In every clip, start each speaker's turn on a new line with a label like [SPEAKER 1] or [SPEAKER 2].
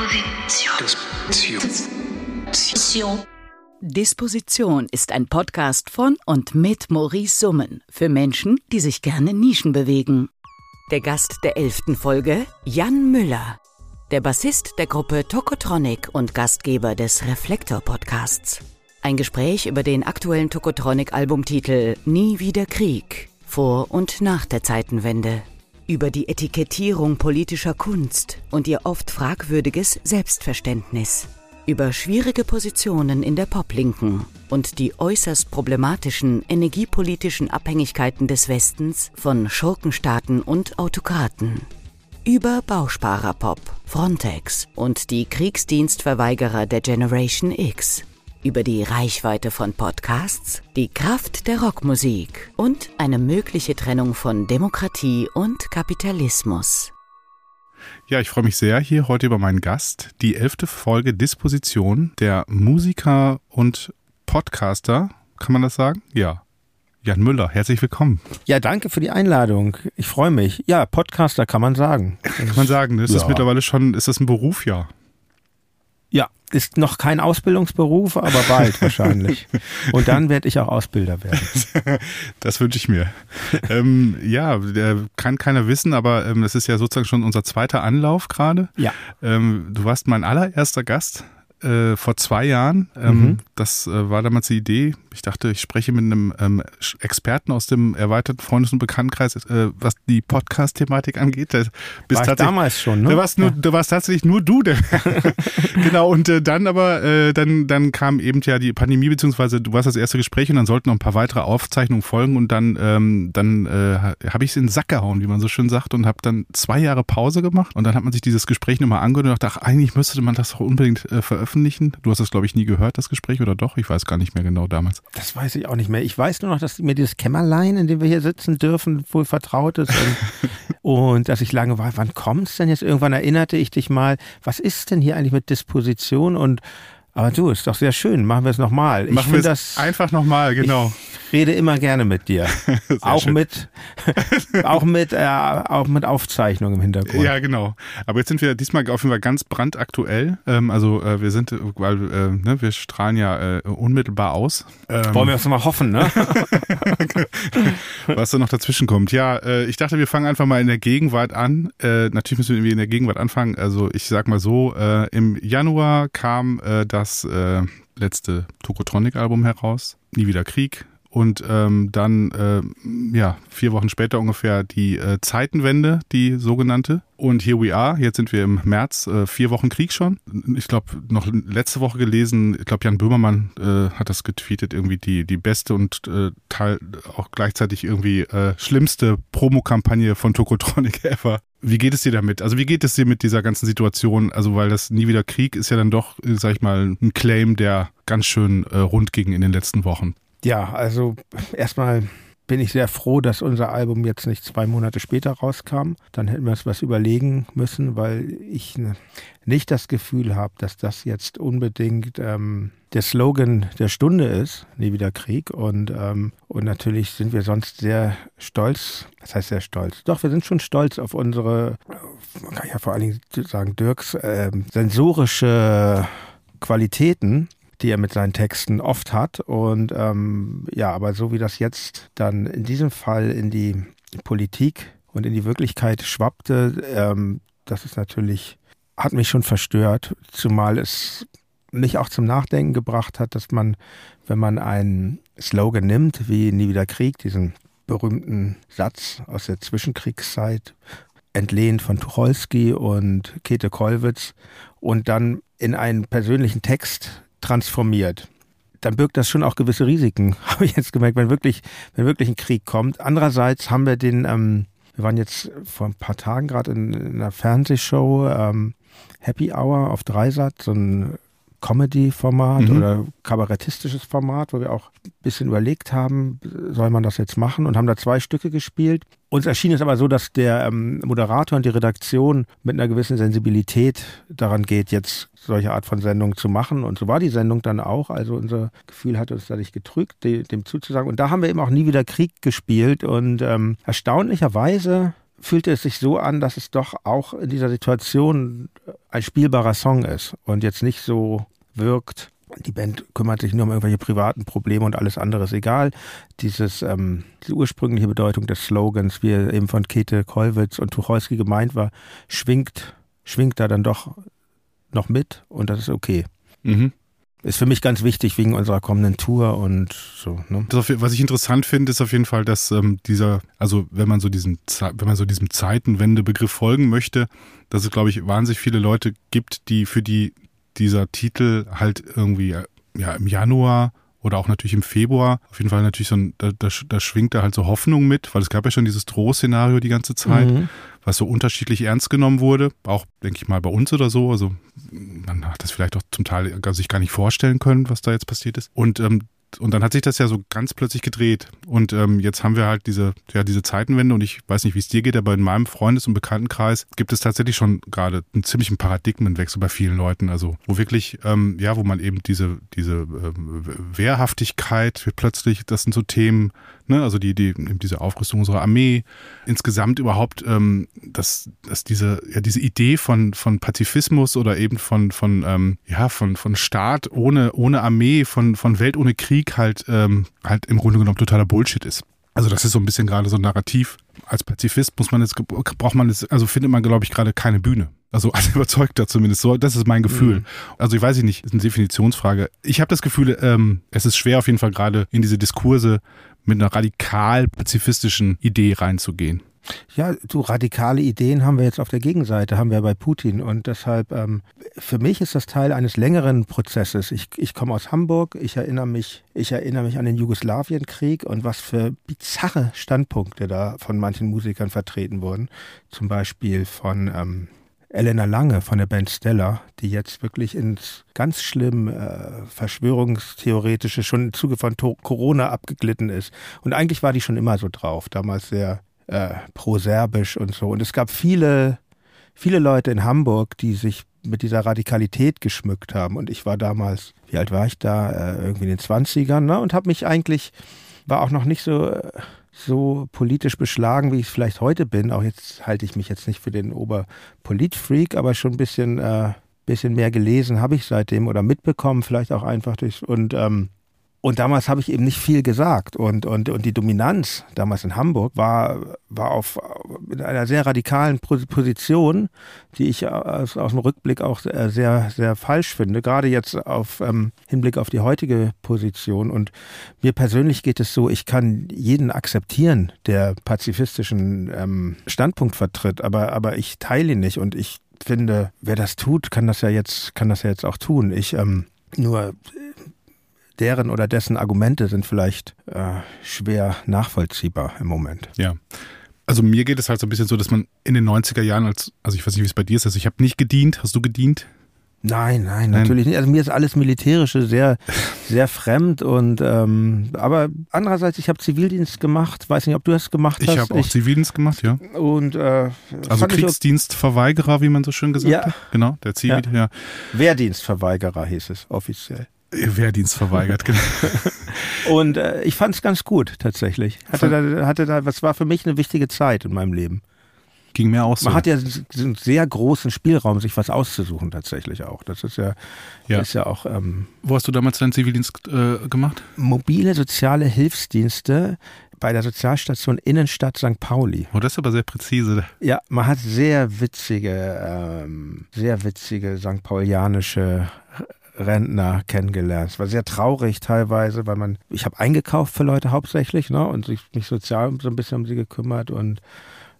[SPEAKER 1] Disposition. Disposition.
[SPEAKER 2] Disposition ist ein Podcast von und mit Maurice Summen für Menschen, die sich gerne Nischen bewegen. Der Gast der elften Folge, Jan Müller, der Bassist der Gruppe Tokotronic und Gastgeber des Reflektor Podcasts. Ein Gespräch über den aktuellen Tokotronic-Albumtitel Nie wieder Krieg, vor und nach der Zeitenwende über die Etikettierung politischer Kunst und ihr oft fragwürdiges Selbstverständnis, über schwierige Positionen in der Poplinken und die äußerst problematischen energiepolitischen Abhängigkeiten des Westens von Schurkenstaaten und Autokraten, über Bausparerpop, Frontex und die Kriegsdienstverweigerer der Generation X über die Reichweite von Podcasts, die Kraft der Rockmusik und eine mögliche Trennung von Demokratie und Kapitalismus.
[SPEAKER 3] Ja, ich freue mich sehr hier heute über meinen Gast, die elfte Folge Disposition der Musiker und Podcaster, kann man das sagen? Ja. Jan Müller, herzlich willkommen.
[SPEAKER 4] Ja, danke für die Einladung. Ich freue mich. Ja, Podcaster kann man sagen.
[SPEAKER 3] Kann man sagen, ne? ist ja. das mittlerweile schon, ist das ein Beruf, ja?
[SPEAKER 4] Ja, ist noch kein Ausbildungsberuf, aber bald wahrscheinlich. Und dann werde ich auch Ausbilder werden.
[SPEAKER 3] Das wünsche ich mir. ähm, ja, kann keiner wissen, aber ähm, das ist ja sozusagen schon unser zweiter Anlauf gerade.
[SPEAKER 4] Ja.
[SPEAKER 3] Ähm, du warst mein allererster Gast äh, vor zwei Jahren. Ähm, mhm. Das äh, war damals die Idee. Ich dachte, ich spreche mit einem ähm, Experten aus dem erweiterten Freundes- und Bekanntenkreis, äh, was die Podcast-Thematik angeht. Da
[SPEAKER 4] bist war damals schon, ne?
[SPEAKER 3] Da warst, nur, ja. da warst tatsächlich nur du. Der genau, und äh, dann aber, äh, dann, dann kam eben ja die Pandemie, beziehungsweise du warst das erste Gespräch und dann sollten noch ein paar weitere Aufzeichnungen folgen und dann, ähm, dann äh, habe ich es in den Sack gehauen, wie man so schön sagt, und habe dann zwei Jahre Pause gemacht und dann hat man sich dieses Gespräch nochmal angehört und dachte, ach, eigentlich müsste man das doch unbedingt veröffentlichen veröffentlichen? Du hast das, glaube ich, nie gehört, das Gespräch, oder doch? Ich weiß gar nicht mehr genau damals.
[SPEAKER 4] Das weiß ich auch nicht mehr. Ich weiß nur noch, dass mir dieses Kämmerlein, in dem wir hier sitzen dürfen, wohl vertraut ist. Und, und dass ich lange war, wann kommt es denn jetzt? Irgendwann erinnerte ich dich mal, was ist denn hier eigentlich mit Disposition? Und aber du, ist doch sehr schön. Machen wir es nochmal.
[SPEAKER 3] Machen wir es einfach nochmal, genau.
[SPEAKER 4] Ich rede immer gerne mit dir. auch schön. mit, auch mit, äh, auch mit Aufzeichnung im Hintergrund.
[SPEAKER 3] Ja, genau. Aber jetzt sind wir diesmal auf jeden Fall ganz brandaktuell. Ähm, also äh, wir sind, weil äh, ne, wir strahlen ja äh, unmittelbar aus.
[SPEAKER 4] Ähm, Wollen wir das mal hoffen, ne?
[SPEAKER 3] Was da noch dazwischen kommt. Ja, äh, ich dachte, wir fangen einfach mal in der Gegenwart an. Äh, natürlich müssen wir in der Gegenwart anfangen. Also ich sag mal so, im Januar kam das letzte Tokotronic-Album heraus. Nie wieder Krieg. Und ähm, dann, äh, ja, vier Wochen später ungefähr die äh, Zeitenwende, die sogenannte. Und here we are, jetzt sind wir im März, äh, vier Wochen Krieg schon. Ich glaube, noch letzte Woche gelesen, ich glaube, Jan Böhmermann äh, hat das getweetet, irgendwie die, die beste und äh, Teil, auch gleichzeitig irgendwie äh, schlimmste Promokampagne von Tokotronic ever. Wie geht es dir damit? Also wie geht es dir mit dieser ganzen Situation? Also weil das nie wieder Krieg ist ja dann doch, sag ich mal, ein Claim, der ganz schön äh, rund ging in den letzten Wochen.
[SPEAKER 4] Ja, also erstmal bin ich sehr froh, dass unser Album jetzt nicht zwei Monate später rauskam. Dann hätten wir uns was überlegen müssen, weil ich nicht das Gefühl habe, dass das jetzt unbedingt ähm, der Slogan der Stunde ist, nie wieder Krieg. Und, ähm, und natürlich sind wir sonst sehr stolz, das heißt sehr stolz, doch, wir sind schon stolz auf unsere, man kann ja vor allen Dingen sagen, Dirks äh, sensorische Qualitäten die er mit seinen Texten oft hat. Und ähm, ja, aber so wie das jetzt dann in diesem Fall in die Politik und in die Wirklichkeit schwappte, ähm, das ist natürlich, hat mich schon verstört, zumal es mich auch zum Nachdenken gebracht hat, dass man, wenn man einen Slogan nimmt, wie Nie wieder Krieg, diesen berühmten Satz aus der Zwischenkriegszeit, entlehnt von Tucholsky und Käthe Kollwitz, und dann in einen persönlichen Text transformiert, dann birgt das schon auch gewisse Risiken, habe ich jetzt gemerkt, wenn wirklich, wenn wirklich ein Krieg kommt. Andererseits haben wir den, ähm, wir waren jetzt vor ein paar Tagen gerade in, in, einer Fernsehshow, ähm, Happy Hour auf Dreisat, so ein Comedy-Format mhm. oder kabarettistisches Format, wo wir auch ein bisschen überlegt haben, soll man das jetzt machen und haben da zwei Stücke gespielt. Uns erschien es aber so, dass der ähm, Moderator und die Redaktion mit einer gewissen Sensibilität daran geht, jetzt solche Art von Sendungen zu machen. Und so war die Sendung dann auch. Also unser Gefühl hat uns da nicht getrügt, dem zuzusagen. Und da haben wir eben auch nie wieder Krieg gespielt. Und ähm, erstaunlicherweise fühlte es sich so an, dass es doch auch in dieser Situation ein spielbarer Song ist und jetzt nicht so wirkt. Die Band kümmert sich nur um irgendwelche privaten Probleme und alles andere ist egal. Dieses, ähm, diese ursprüngliche Bedeutung des Slogans, wie er eben von Käthe Kollwitz und Tucholsky gemeint war, schwingt, schwingt da dann doch noch mit und das ist okay.
[SPEAKER 3] Mhm.
[SPEAKER 4] Ist für mich ganz wichtig wegen unserer kommenden Tour und so. Ne?
[SPEAKER 3] Das, was ich interessant finde, ist auf jeden Fall, dass ähm, dieser, also wenn man so diesen, wenn man so diesem Zeitenwendebegriff folgen möchte, dass es, glaube ich, wahnsinnig viele Leute gibt, die für die dieser Titel halt irgendwie ja im Januar oder auch natürlich im Februar. Auf jeden Fall natürlich so ein, da, da, da schwingt da halt so Hoffnung mit, weil es gab ja schon dieses Drohszenario die ganze Zeit, mhm. was so unterschiedlich ernst genommen wurde. Auch, denke ich mal, bei uns oder so. Also man hat das vielleicht auch zum Teil sich gar nicht vorstellen können, was da jetzt passiert ist. Und ähm, und dann hat sich das ja so ganz plötzlich gedreht. Und ähm, jetzt haben wir halt diese, ja, diese Zeitenwende und ich weiß nicht, wie es dir geht, aber in meinem Freundes- und Bekanntenkreis gibt es tatsächlich schon gerade einen ziemlichen Paradigmenwechsel bei vielen Leuten. Also wo wirklich, ähm, ja, wo man eben diese, diese äh, Wehrhaftigkeit plötzlich, das sind so Themen, ne, also die, die, diese Aufrüstung unserer Armee, insgesamt überhaupt, ähm, dass, dass diese, ja, diese Idee von, von Pazifismus oder eben von, von, ähm, ja, von, von Staat ohne, ohne Armee, von, von Welt ohne Krieg, halt, ähm, halt im Grunde genommen totaler Bullshit ist. Also das ist so ein bisschen gerade so ein Narrativ. Als Pazifist muss man jetzt, braucht man es, also findet man, glaube ich, gerade keine Bühne. Also als Überzeugter zumindest. So, das ist mein Gefühl. Mhm. Also ich weiß nicht, ist eine Definitionsfrage. Ich habe das Gefühl, ähm, es ist schwer auf jeden Fall gerade in diese Diskurse mit einer radikal pazifistischen Idee reinzugehen.
[SPEAKER 4] Ja, so radikale Ideen haben wir jetzt auf der Gegenseite, haben wir bei Putin. Und deshalb, ähm, für mich ist das Teil eines längeren Prozesses. Ich, ich komme aus Hamburg, ich erinnere mich, ich erinnere mich an den Jugoslawienkrieg und was für bizarre Standpunkte da von manchen Musikern vertreten wurden. Zum Beispiel von ähm, Elena Lange von der Band Stella, die jetzt wirklich ins ganz schlimm äh, Verschwörungstheoretische schon im Zuge von Corona abgeglitten ist. Und eigentlich war die schon immer so drauf, damals sehr äh, pro-serbisch und so. Und es gab viele, viele Leute in Hamburg, die sich mit dieser Radikalität geschmückt haben. Und ich war damals, wie alt war ich da? Äh, irgendwie in den 20ern, ne? Und habe mich eigentlich, war auch noch nicht so, so politisch beschlagen, wie ich es vielleicht heute bin. Auch jetzt halte ich mich jetzt nicht für den Oberpolitfreak, aber schon ein bisschen, äh, bisschen mehr gelesen habe ich seitdem oder mitbekommen, vielleicht auch einfach durch. Und ähm, und damals habe ich eben nicht viel gesagt. Und, und, und die Dominanz damals in Hamburg war, war auf in einer sehr radikalen Position, die ich aus, aus dem Rückblick auch sehr, sehr falsch finde. Gerade jetzt auf ähm, Hinblick auf die heutige Position. Und mir persönlich geht es so, ich kann jeden akzeptieren, der pazifistischen ähm, Standpunkt vertritt, aber, aber ich teile ihn nicht. Und ich finde, wer das tut, kann das ja jetzt, kann das ja jetzt auch tun. Ich ähm, nur deren oder dessen Argumente sind vielleicht äh, schwer nachvollziehbar im Moment.
[SPEAKER 3] Ja. Also mir geht es halt so ein bisschen so, dass man in den 90er Jahren als, also ich weiß nicht, wie es bei dir ist, also ich habe nicht gedient. Hast du gedient?
[SPEAKER 4] Nein, nein, nein, natürlich nicht. Also mir ist alles Militärische sehr, sehr fremd und ähm, aber andererseits, ich habe Zivildienst gemacht. Weiß nicht, ob du das gemacht
[SPEAKER 3] hast. Ich habe auch Zivildienst gemacht, ja.
[SPEAKER 4] Und äh,
[SPEAKER 3] also Kriegsdienstverweigerer, wie man so schön gesagt ja. hat. Genau, der Zivil, ja. ja.
[SPEAKER 4] Wehrdienstverweigerer hieß es offiziell.
[SPEAKER 3] Wehrdienst verweigert, genau.
[SPEAKER 4] und äh, ich fand es ganz gut tatsächlich. Hatte da, hatte da, was war für mich eine wichtige Zeit in meinem Leben.
[SPEAKER 3] Ging mir auch so.
[SPEAKER 4] Man hat ja einen sehr großen Spielraum, sich was auszusuchen tatsächlich auch. Das ist ja, ja. Ist ja auch. Ähm,
[SPEAKER 3] Wo hast du damals deinen Zivildienst äh, gemacht?
[SPEAKER 4] Mobile soziale Hilfsdienste bei der Sozialstation Innenstadt St. Pauli.
[SPEAKER 3] Oh, das ist aber sehr präzise.
[SPEAKER 4] Ja, man hat sehr witzige, ähm, sehr witzige St. Paulianische Rentner kennengelernt. Es war sehr traurig teilweise, weil man, ich habe eingekauft für Leute hauptsächlich, ne, und mich sozial so ein bisschen um sie gekümmert und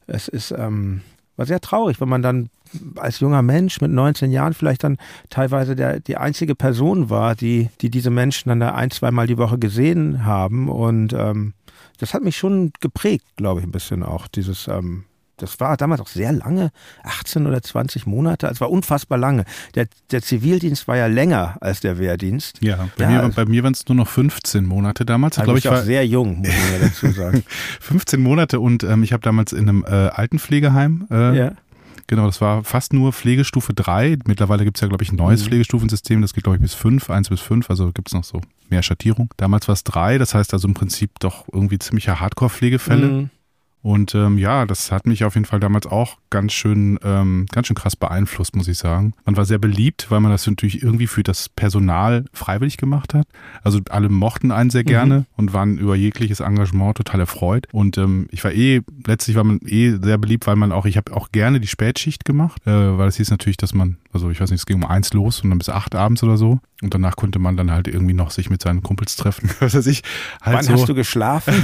[SPEAKER 4] es ist, ähm, war sehr traurig, wenn man dann als junger Mensch mit 19 Jahren vielleicht dann teilweise der, die einzige Person war, die, die diese Menschen dann da ein, zweimal die Woche gesehen haben und ähm, das hat mich schon geprägt, glaube ich, ein bisschen auch, dieses, ähm, das war damals auch sehr lange, 18 oder 20 Monate. Es war unfassbar lange. Der, der Zivildienst war ja länger als der Wehrdienst.
[SPEAKER 3] Ja, bei ja, mir, also, mir waren es nur noch 15 Monate damals.
[SPEAKER 4] Also ich, ich war sehr jung, muss man dazu sagen.
[SPEAKER 3] 15 Monate und ähm, ich habe damals in einem äh, Altenpflegeheim äh, ja. Genau, das war fast nur Pflegestufe 3. Mittlerweile gibt es ja, glaube ich, ein neues mhm. Pflegestufensystem. Das geht, glaube ich, bis 5, 1 bis 5. Also gibt es noch so mehr Schattierung. Damals war es 3. Das heißt also im Prinzip doch irgendwie ziemliche Hardcore-Pflegefälle. Mhm. Und ähm, ja, das hat mich auf jeden Fall damals auch ganz schön, ähm, ganz schön krass beeinflusst, muss ich sagen. Man war sehr beliebt, weil man das natürlich irgendwie für das Personal freiwillig gemacht hat. Also alle mochten einen sehr gerne mhm. und waren über jegliches Engagement total erfreut. Und ähm, ich war eh, letztlich war man eh sehr beliebt, weil man auch, ich habe auch gerne die Spätschicht gemacht, äh, weil es hieß natürlich, dass man, also ich weiß nicht, es ging um eins los und dann bis acht abends oder so. Und danach konnte man dann halt irgendwie noch sich mit seinen Kumpels treffen. Was weiß ich.
[SPEAKER 4] Halt Wann
[SPEAKER 3] so.
[SPEAKER 4] hast du geschlafen?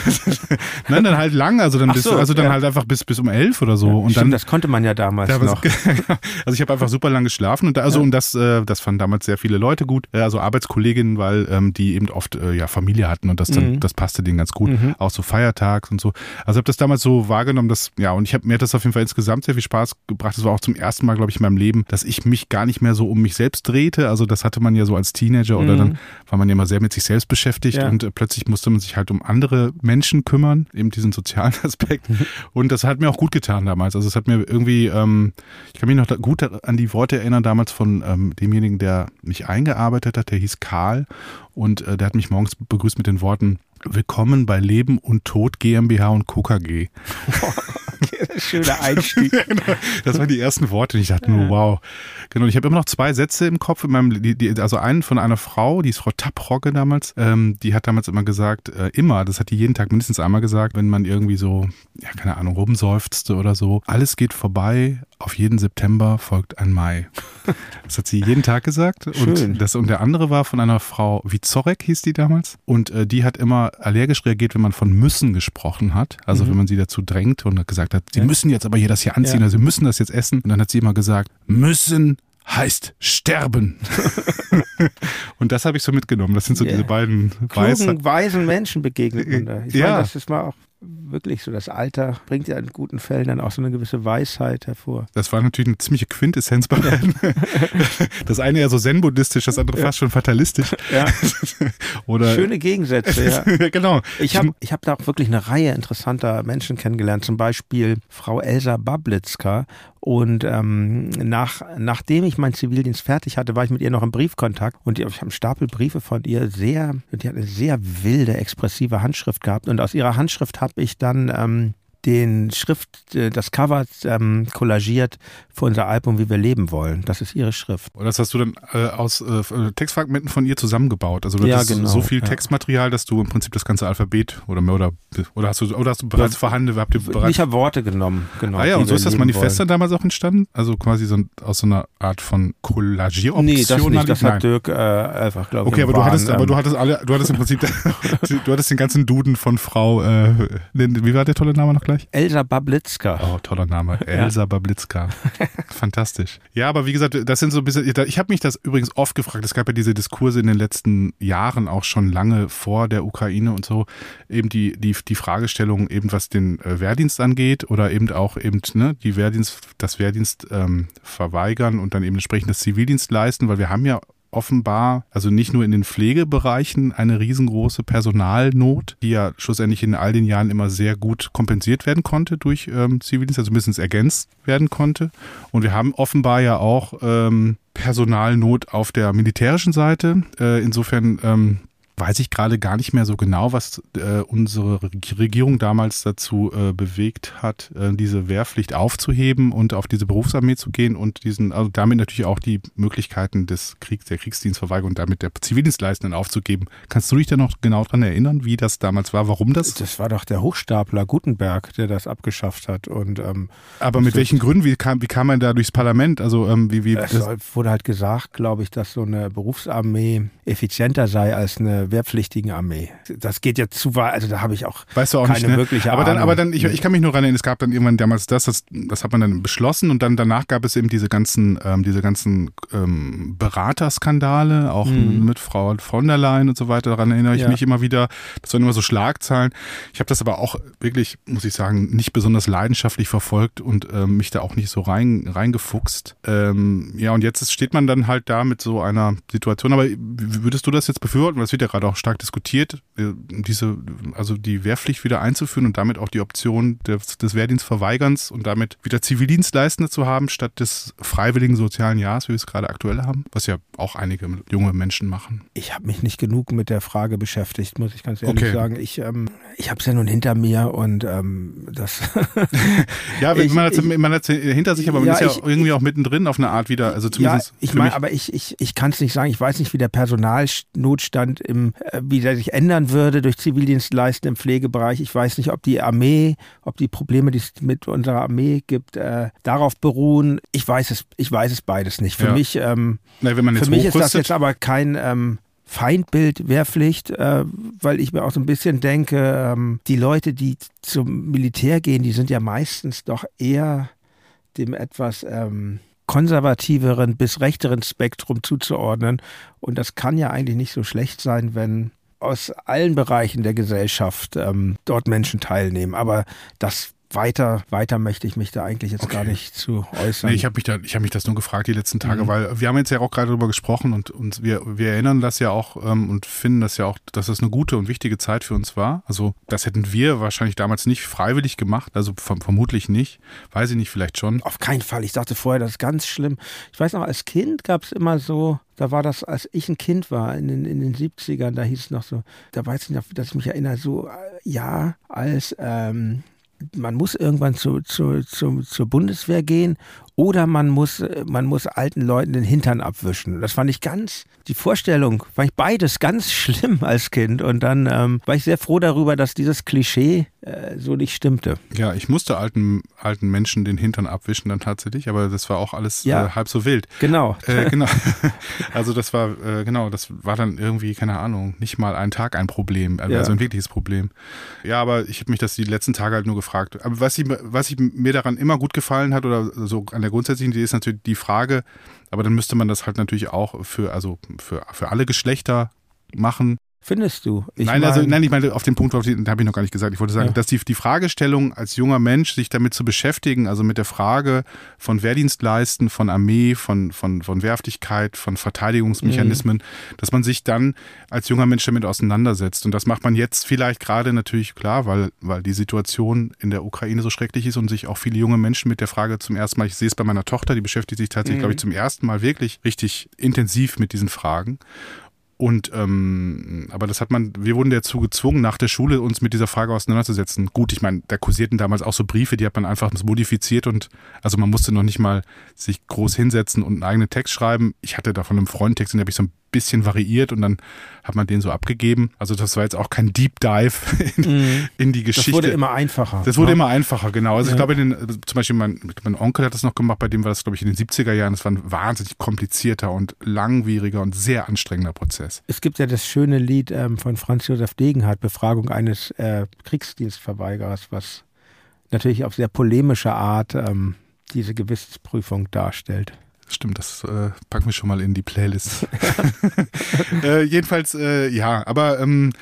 [SPEAKER 3] Nein, dann halt lang, also dann bis, so, also dann ja. halt einfach bis bis um elf oder so. Ja,
[SPEAKER 4] und
[SPEAKER 3] stimmt, dann,
[SPEAKER 4] das konnte man ja damals ja, noch.
[SPEAKER 3] also ich habe einfach super lang geschlafen und da, also und das äh, das fanden damals sehr viele Leute gut, äh, also Arbeitskolleginnen, weil ähm, die eben oft äh, ja Familie hatten und das dann mhm. das passte denen ganz gut, mhm. auch so Feiertags und so. Also habe das damals so wahrgenommen, dass ja und ich habe mir hat das auf jeden Fall insgesamt sehr viel Spaß gebracht. Das war auch zum ersten Mal, glaube ich, in meinem Leben, dass ich mich gar nicht mehr so um mich selbst drehte. Also das hatte man ja so als Teenager oder mhm. dann war man ja immer sehr mit sich selbst beschäftigt ja. und äh, plötzlich musste man sich halt um andere Menschen kümmern, eben diesen sozialen Aspekt. Mhm. Und das hat mir auch gut getan damals. Also es hat mir irgendwie, ähm, ich kann mich noch gut an die Worte erinnern damals von ähm, demjenigen, der mich eingearbeitet hat, der hieß Karl und äh, der hat mich morgens begrüßt mit den Worten, Willkommen bei Leben und Tod GmbH und KKG.
[SPEAKER 4] Schöner Einstieg.
[SPEAKER 3] Genau. das waren die ersten Worte. Und ich dachte nur, wow. Genau. Ich habe immer noch zwei Sätze im Kopf. In meinem, die, die, also einen von einer Frau, die ist Frau Tapprocke damals. Ähm, die hat damals immer gesagt, äh, immer, das hat die jeden Tag mindestens einmal gesagt, wenn man irgendwie so, ja, keine Ahnung, rumseufzte oder so. Alles geht vorbei. Auf jeden September folgt ein Mai. Das hat sie jeden Tag gesagt.
[SPEAKER 4] Schön.
[SPEAKER 3] Und, das, und der andere war von einer Frau Wizorek, hieß die damals. Und äh, die hat immer allergisch reagiert, wenn man von müssen gesprochen hat. Also mhm. wenn man sie dazu drängt und gesagt hat, sie ja. müssen jetzt aber hier das hier anziehen, ja. also sie müssen das jetzt essen. Und dann hat sie immer gesagt, müssen heißt sterben. und das habe ich so mitgenommen. Das sind so yeah. diese beiden
[SPEAKER 4] Klugen, weisen Menschen begegnet man da. Ich ja. Meine, das ist mal auch wirklich so, das Alter bringt ja in guten Fällen dann auch so eine gewisse Weisheit hervor.
[SPEAKER 3] Das war natürlich eine ziemliche Quintessenz bei beiden. Das eine ja so zen-buddhistisch, das andere ja. fast schon fatalistisch.
[SPEAKER 4] Ja. Oder Schöne Gegensätze, ja.
[SPEAKER 3] genau.
[SPEAKER 4] Ich habe ich hab da auch wirklich eine Reihe interessanter Menschen kennengelernt, zum Beispiel Frau Elsa Bablitzka, und ähm, nach, nachdem ich meinen Zivildienst fertig hatte, war ich mit ihr noch im Briefkontakt und ich habe einen Stapel Briefe von ihr, sehr, die hat eine sehr wilde, expressive Handschrift gehabt. Und aus ihrer Handschrift habe ich dann ähm, den Schrift, äh, das Cover ähm, kollagiert für unser Album Wie wir leben wollen. Das ist ihre Schrift.
[SPEAKER 3] Und das hast du dann äh, aus äh, Textfragmenten von ihr zusammengebaut. Also du ja, genau, so viel ja. Textmaterial, dass du im Prinzip das ganze Alphabet oder mehr oder oder hast du oder hast du bereits ja, vorhanden, habt ihr bereits
[SPEAKER 4] Ich habe Worte genommen, genau.
[SPEAKER 3] Ah ja, und so ist das Manifest dann damals auch entstanden? Also quasi so aus so einer Art von Collagieroption?
[SPEAKER 4] Nee, das nicht, das hat Dirk äh, einfach, glaube
[SPEAKER 3] ich. Okay, aber du hattest, aber du hattest alle, du hattest im Prinzip, du hattest den ganzen Duden von Frau, äh, wie war der tolle Name noch gleich?
[SPEAKER 4] Elsa Bablitzka.
[SPEAKER 3] Oh, toller Name. Elsa Bablitzka. Fantastisch. Ja, aber wie gesagt, das sind so ein bisschen, ich habe mich das übrigens oft gefragt, es gab ja diese Diskurse in den letzten Jahren auch schon lange vor der Ukraine und so, eben die, die, die Fragestellung eben was den äh, Wehrdienst angeht oder eben auch eben ne, die Wehrdienst, das Wehrdienst ähm, verweigern und dann eben entsprechend das Zivildienst leisten, weil wir haben ja offenbar, also nicht nur in den Pflegebereichen, eine riesengroße Personalnot, die ja schlussendlich in all den Jahren immer sehr gut kompensiert werden konnte durch ähm, Zivildienst, also mindestens ergänzt werden konnte. Und wir haben offenbar ja auch ähm, Personalnot auf der militärischen Seite. Äh, insofern ähm, weiß ich gerade gar nicht mehr so genau, was äh, unsere Regierung damals dazu äh, bewegt hat, äh, diese Wehrpflicht aufzuheben und auf diese Berufsarmee zu gehen und diesen, also damit natürlich auch die Möglichkeiten des Kriegs, der Kriegsdienstverweigerung und damit der Zivildienstleistenden aufzugeben. Kannst du dich da noch genau dran erinnern, wie das damals war, warum das?
[SPEAKER 4] Das war doch der Hochstapler Gutenberg, der das abgeschafft hat. Und, ähm,
[SPEAKER 3] Aber mit welchen Gründen? Wie kam, wie kam man da durchs Parlament? Also ähm, wie, wie
[SPEAKER 4] es wurde halt gesagt, glaube ich, dass so eine Berufsarmee effizienter sei als eine wehrpflichtigen Armee. Das geht ja zu weit, also da habe ich auch,
[SPEAKER 3] weißt du auch
[SPEAKER 4] keine
[SPEAKER 3] nicht, ne?
[SPEAKER 4] wirkliche
[SPEAKER 3] aber
[SPEAKER 4] Ahnung.
[SPEAKER 3] dann, aber dann, ich, ich kann mich nur erinnern, es gab dann irgendwann damals das, das, das hat man dann beschlossen und dann danach gab es eben diese ganzen, ähm, diese ganzen ähm, Beraterskandale, auch mhm. mit Frau von der Leyen und so weiter. Daran erinnere ich ja. mich immer wieder. Das waren immer so Schlagzahlen. Ich habe das aber auch wirklich, muss ich sagen, nicht besonders leidenschaftlich verfolgt und ähm, mich da auch nicht so rein reingefuchst. Ähm, ja, und jetzt steht man dann halt da mit so einer Situation. Aber würdest du das jetzt befürworten? Das wird ja gerade auch stark diskutiert, diese, also die Wehrpflicht wieder einzuführen und damit auch die Option des, des Wehrdienstverweigerns und damit wieder Zivildienstleistende zu haben, statt des freiwilligen sozialen Jahres, wie wir es gerade aktuell haben, was ja auch einige junge Menschen machen.
[SPEAKER 4] Ich habe mich nicht genug mit der Frage beschäftigt, muss ich ganz ehrlich okay. sagen. Ich, ähm, ich habe es ja nun hinter mir und ähm, das.
[SPEAKER 3] ja, ich, man hat es hinter sich, aber man ja, ist ja ich, irgendwie auch mittendrin auf eine Art wieder. Also zumindest.
[SPEAKER 4] Ja, ich meine, aber ich, ich, ich kann es nicht sagen. Ich weiß nicht, wie der Personalnotstand im, äh, wie der sich ändern würde durch Zivildienstleisten im Pflegebereich. Ich weiß nicht, ob die Armee, ob die Probleme, die es mit unserer Armee gibt, äh, darauf beruhen. Ich weiß es, ich weiß es beides nicht. Für ja. mich, ähm,
[SPEAKER 3] Na, für mich
[SPEAKER 4] ist das jetzt aber kein ähm, Feindbild Wehrpflicht, äh, weil ich mir auch so ein bisschen denke, ähm, die Leute, die zum Militär gehen, die sind ja meistens doch eher dem etwas ähm, konservativeren bis rechteren Spektrum zuzuordnen. Und das kann ja eigentlich nicht so schlecht sein, wenn aus allen Bereichen der Gesellschaft ähm, dort Menschen teilnehmen. Aber das weiter, weiter möchte ich mich da eigentlich jetzt okay. gar nicht zu äußern.
[SPEAKER 3] Nee, ich habe mich, da, ich hab mich das nur gefragt die letzten Tage, mhm. weil wir haben jetzt ja auch gerade darüber gesprochen und, und wir, wir erinnern das ja auch ähm, und finden das ja auch, dass das eine gute und wichtige Zeit für uns war. Also das hätten wir wahrscheinlich damals nicht freiwillig gemacht, also vermutlich nicht. Weiß ich nicht, vielleicht schon.
[SPEAKER 4] Auf keinen Fall. Ich dachte vorher, das ist ganz schlimm. Ich weiß noch, als Kind gab es immer so, da war das, als ich ein Kind war, in den, in den 70ern, da hieß es noch so, da weiß ich noch, dass ich mich erinnere, so, äh, ja, als ähm, man muss irgendwann zu, zu, zu, zur Bundeswehr gehen oder man muss, man muss alten Leuten den Hintern abwischen. Das fand ich ganz, die Vorstellung, fand ich beides ganz schlimm als Kind. Und dann ähm, war ich sehr froh darüber, dass dieses Klischee äh, so nicht stimmte.
[SPEAKER 3] Ja, ich musste alten, alten Menschen den Hintern abwischen dann tatsächlich, aber das war auch alles ja, äh, halb so wild.
[SPEAKER 4] Genau.
[SPEAKER 3] Äh, genau. also das war, äh, genau, das war dann irgendwie, keine Ahnung, nicht mal ein Tag ein Problem, also ja. ein wirkliches Problem. Ja, aber ich habe mich das die letzten Tage halt nur gefragt. Aber was, ich, was ich mir daran immer gut gefallen hat oder so an der grundsätzlichen Idee ist natürlich die Frage, aber dann müsste man das halt natürlich auch für, also für, für alle Geschlechter machen.
[SPEAKER 4] Findest du?
[SPEAKER 3] Ich nein, also, nein, ich meine, auf den Punkt, habe ich noch gar nicht gesagt. Ich wollte sagen, ja. dass die, die Fragestellung als junger Mensch, sich damit zu beschäftigen, also mit der Frage von Wehrdienstleisten, von Armee, von, von, von Wehrhaftigkeit, von Verteidigungsmechanismen, mhm. dass man sich dann als junger Mensch damit auseinandersetzt. Und das macht man jetzt vielleicht gerade natürlich klar, weil, weil die Situation in der Ukraine so schrecklich ist und sich auch viele junge Menschen mit der Frage zum ersten Mal, ich sehe es bei meiner Tochter, die beschäftigt sich tatsächlich, mhm. glaube ich, zum ersten Mal wirklich richtig intensiv mit diesen Fragen. Und ähm, aber das hat man, wir wurden dazu gezwungen, nach der Schule uns mit dieser Frage auseinanderzusetzen. Gut, ich meine, da kursierten damals auch so Briefe, die hat man einfach modifiziert und also man musste noch nicht mal sich groß hinsetzen und einen eigenen Text schreiben. Ich hatte davon einen Freundtext, den habe ich so ein bisschen variiert und dann hat man den so abgegeben. Also das war jetzt auch kein Deep Dive in, mhm. in die Geschichte. Das
[SPEAKER 4] wurde immer einfacher.
[SPEAKER 3] Das wurde ja. immer einfacher, genau. Also ja. ich glaube, den, zum Beispiel mein, mein Onkel hat das noch gemacht, bei dem war das, glaube ich, in den 70er Jahren. Das war ein wahnsinnig komplizierter und langwieriger und sehr anstrengender Prozess.
[SPEAKER 4] Es gibt ja das schöne Lied ähm, von Franz Josef Degenhardt, Befragung eines äh, Kriegsdienstverweigerers, was natürlich auf sehr polemische Art ähm, diese Gewissensprüfung darstellt.
[SPEAKER 3] Stimmt, das äh, packen wir schon mal in die Playlist. äh, jedenfalls, äh, ja, aber ähm,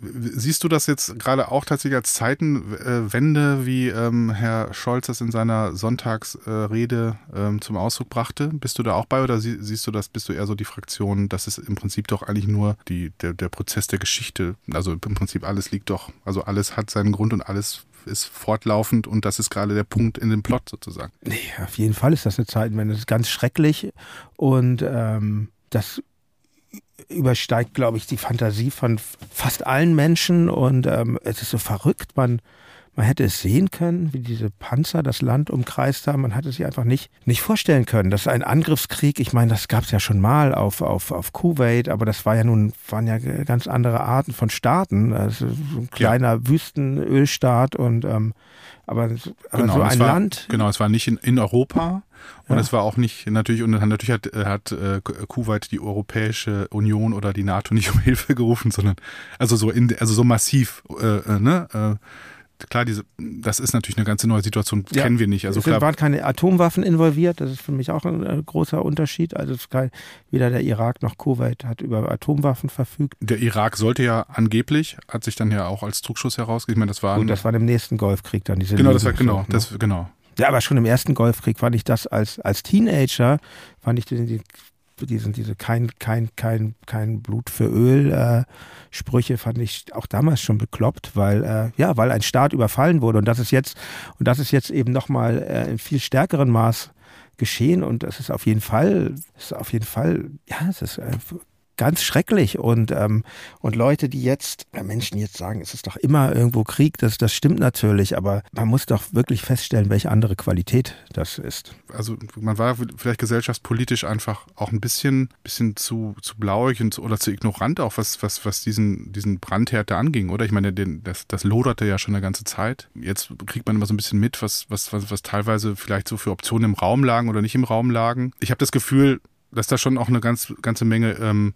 [SPEAKER 3] siehst du das jetzt gerade auch tatsächlich als Zeitenwende, wie ähm, Herr Scholz das in seiner Sonntagsrede ähm, zum Ausdruck brachte? Bist du da auch bei oder sie, siehst du das, bist du eher so die Fraktion, dass es im Prinzip doch eigentlich nur die, der, der Prozess der Geschichte, also im Prinzip alles liegt doch, also alles hat seinen Grund und alles ist fortlaufend und das ist gerade der Punkt in dem Plot sozusagen.
[SPEAKER 4] Nee, auf jeden Fall ist das eine Zeitenwende. Das ist ganz schrecklich und ähm, das übersteigt, glaube ich, die Fantasie von fast allen Menschen und ähm, es ist so verrückt. Man man hätte es sehen können, wie diese Panzer das Land umkreist haben. Man hat es sich einfach nicht, nicht vorstellen können. Das ist ein Angriffskrieg. Ich meine, das gab es ja schon mal auf, auf, auf Kuwait, aber das war ja nun, waren ja ganz andere Arten von Staaten. Also so ein kleiner ja. Wüstenölstaat und ähm, aber, aber genau, so ein
[SPEAKER 3] war,
[SPEAKER 4] Land.
[SPEAKER 3] Genau, es war nicht in, in Europa und ja. es war auch nicht natürlich und natürlich hat, hat äh, Kuwait die Europäische Union oder die NATO nicht um Hilfe gerufen, sondern also so in, also so massiv äh, äh ne äh, klar, diese, das ist natürlich eine ganz neue Situation, ja. kennen wir nicht. Also
[SPEAKER 4] es
[SPEAKER 3] klar,
[SPEAKER 4] waren keine Atomwaffen involviert, das ist für mich auch ein äh, großer Unterschied. Also kein, weder der Irak noch Kuwait hat über Atomwaffen verfügt.
[SPEAKER 3] Der Irak sollte ja angeblich, hat sich dann ja auch als Druckschuss herausgegeben. Ich meine, das war.
[SPEAKER 4] Und das war im nächsten Golfkrieg dann diese
[SPEAKER 3] Genau, das war genau, das, genau.
[SPEAKER 4] Ja, aber schon im ersten Golfkrieg fand ich das als, als Teenager, fand ich den, diesen, diese kein, kein, kein, kein Blut für Öl äh, Sprüche fand ich auch damals schon bekloppt, weil, äh, ja, weil ein Staat überfallen wurde und das ist jetzt, und das ist jetzt eben nochmal äh, in viel stärkeren Maß geschehen und das ist auf jeden Fall, ist auf jeden Fall, ja, es ist ganz schrecklich. Und, ähm, und Leute, die jetzt, ja, Menschen jetzt sagen, es ist doch immer irgendwo Krieg, das, das stimmt natürlich, aber man muss doch wirklich feststellen, welche andere Qualität das ist.
[SPEAKER 3] Also man war vielleicht gesellschaftspolitisch einfach auch ein bisschen, bisschen zu, zu blauig und zu, oder zu ignorant, auch was, was, was diesen, diesen Brandherd da anging, oder? Ich meine, den, das, das loderte ja schon eine ganze Zeit. Jetzt kriegt man immer so ein bisschen mit, was, was, was, was teilweise vielleicht so für Optionen im Raum lagen oder nicht im Raum lagen. Ich habe das Gefühl, dass da schon auch eine ganz, ganze Menge, ähm,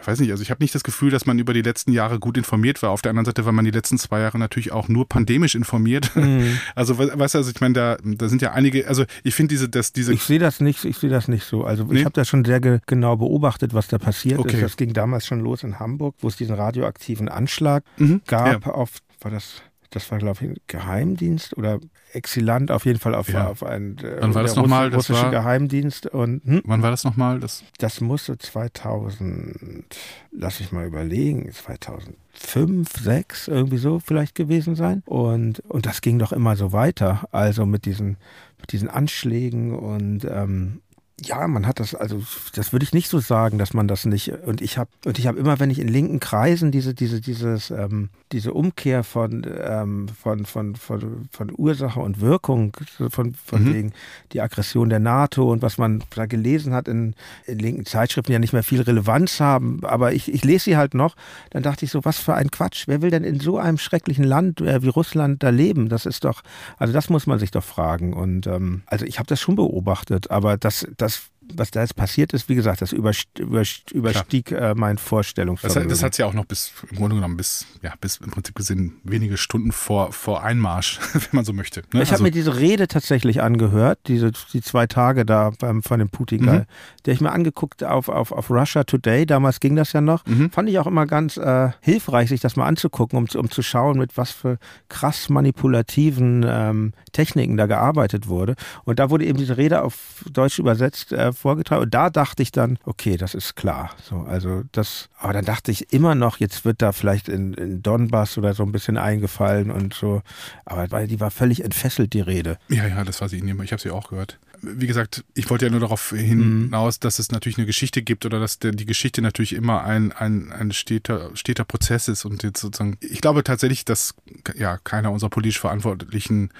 [SPEAKER 3] ich weiß nicht, also ich habe nicht das Gefühl, dass man über die letzten Jahre gut informiert war. Auf der anderen Seite war man die letzten zwei Jahre natürlich auch nur pandemisch informiert. Mhm. Also weißt du, also ich meine, da, da sind ja einige, also ich finde diese, dass diese.
[SPEAKER 4] Ich sehe das nicht, ich sehe das nicht so. Also nee? ich habe da schon sehr ge genau beobachtet, was da passiert okay. ist. Das ging damals schon los in Hamburg, wo es diesen radioaktiven Anschlag mhm. gab ja. auf, war das das war, glaube ich, ein Geheimdienst oder Exilant, auf jeden Fall auf, ja. auf einen
[SPEAKER 3] äh, Wann war das nochmal?
[SPEAKER 4] Das russische Geheimdienst. Und,
[SPEAKER 3] hm? Wann war das nochmal? Das,
[SPEAKER 4] das musste 2000, lass ich mal überlegen, 2005, 6 irgendwie so vielleicht gewesen sein. Und, und das ging doch immer so weiter. Also mit diesen, mit diesen Anschlägen und ähm, ja, man hat das, also das würde ich nicht so sagen, dass man das nicht. Und ich habe und ich habe immer, wenn ich in linken Kreisen diese diese dieses ähm, diese Umkehr von ähm, von, von von von Ursache und Wirkung von von mhm. wegen die Aggression der NATO und was man da gelesen hat in, in linken Zeitschriften ja nicht mehr viel Relevanz haben, aber ich, ich lese sie halt noch. Dann dachte ich so, was für ein Quatsch. Wer will denn in so einem schrecklichen Land äh, wie Russland da leben? Das ist doch, also das muss man sich doch fragen. Und ähm, also ich habe das schon beobachtet, aber das das was da jetzt passiert ist, wie gesagt, das überstieg äh, mein Vorstellungsvermögen.
[SPEAKER 3] Das, das hat es ja auch noch bis, im Grunde genommen, bis, ja, bis im Prinzip gesehen wenige Stunden vor, vor Einmarsch, wenn man so möchte.
[SPEAKER 4] Ne? Ich also, habe mir diese Rede tatsächlich angehört, diese die zwei Tage da beim, von dem Putin, mhm. der ich mir angeguckt auf, auf, auf Russia Today, damals ging das ja noch, mhm. fand ich auch immer ganz äh, hilfreich, sich das mal anzugucken, um, um zu schauen, mit was für krass manipulativen ähm, Techniken da gearbeitet wurde. Und da wurde eben diese Rede auf Deutsch übersetzt äh, vorgetragen. Und da dachte ich dann, okay, das ist klar. So, also das, aber dann dachte ich immer noch, jetzt wird da vielleicht in, in Donbass oder so ein bisschen eingefallen und so. Aber weil die war völlig entfesselt, die Rede.
[SPEAKER 3] Ja, ja, das war sie. Ich habe sie auch gehört wie gesagt, ich wollte ja nur darauf hinaus, mhm. dass es natürlich eine Geschichte gibt oder dass die Geschichte natürlich immer ein, ein, ein steter, steter Prozess ist und jetzt sozusagen, ich glaube tatsächlich, dass ja keiner unserer politisch Verantwortlichen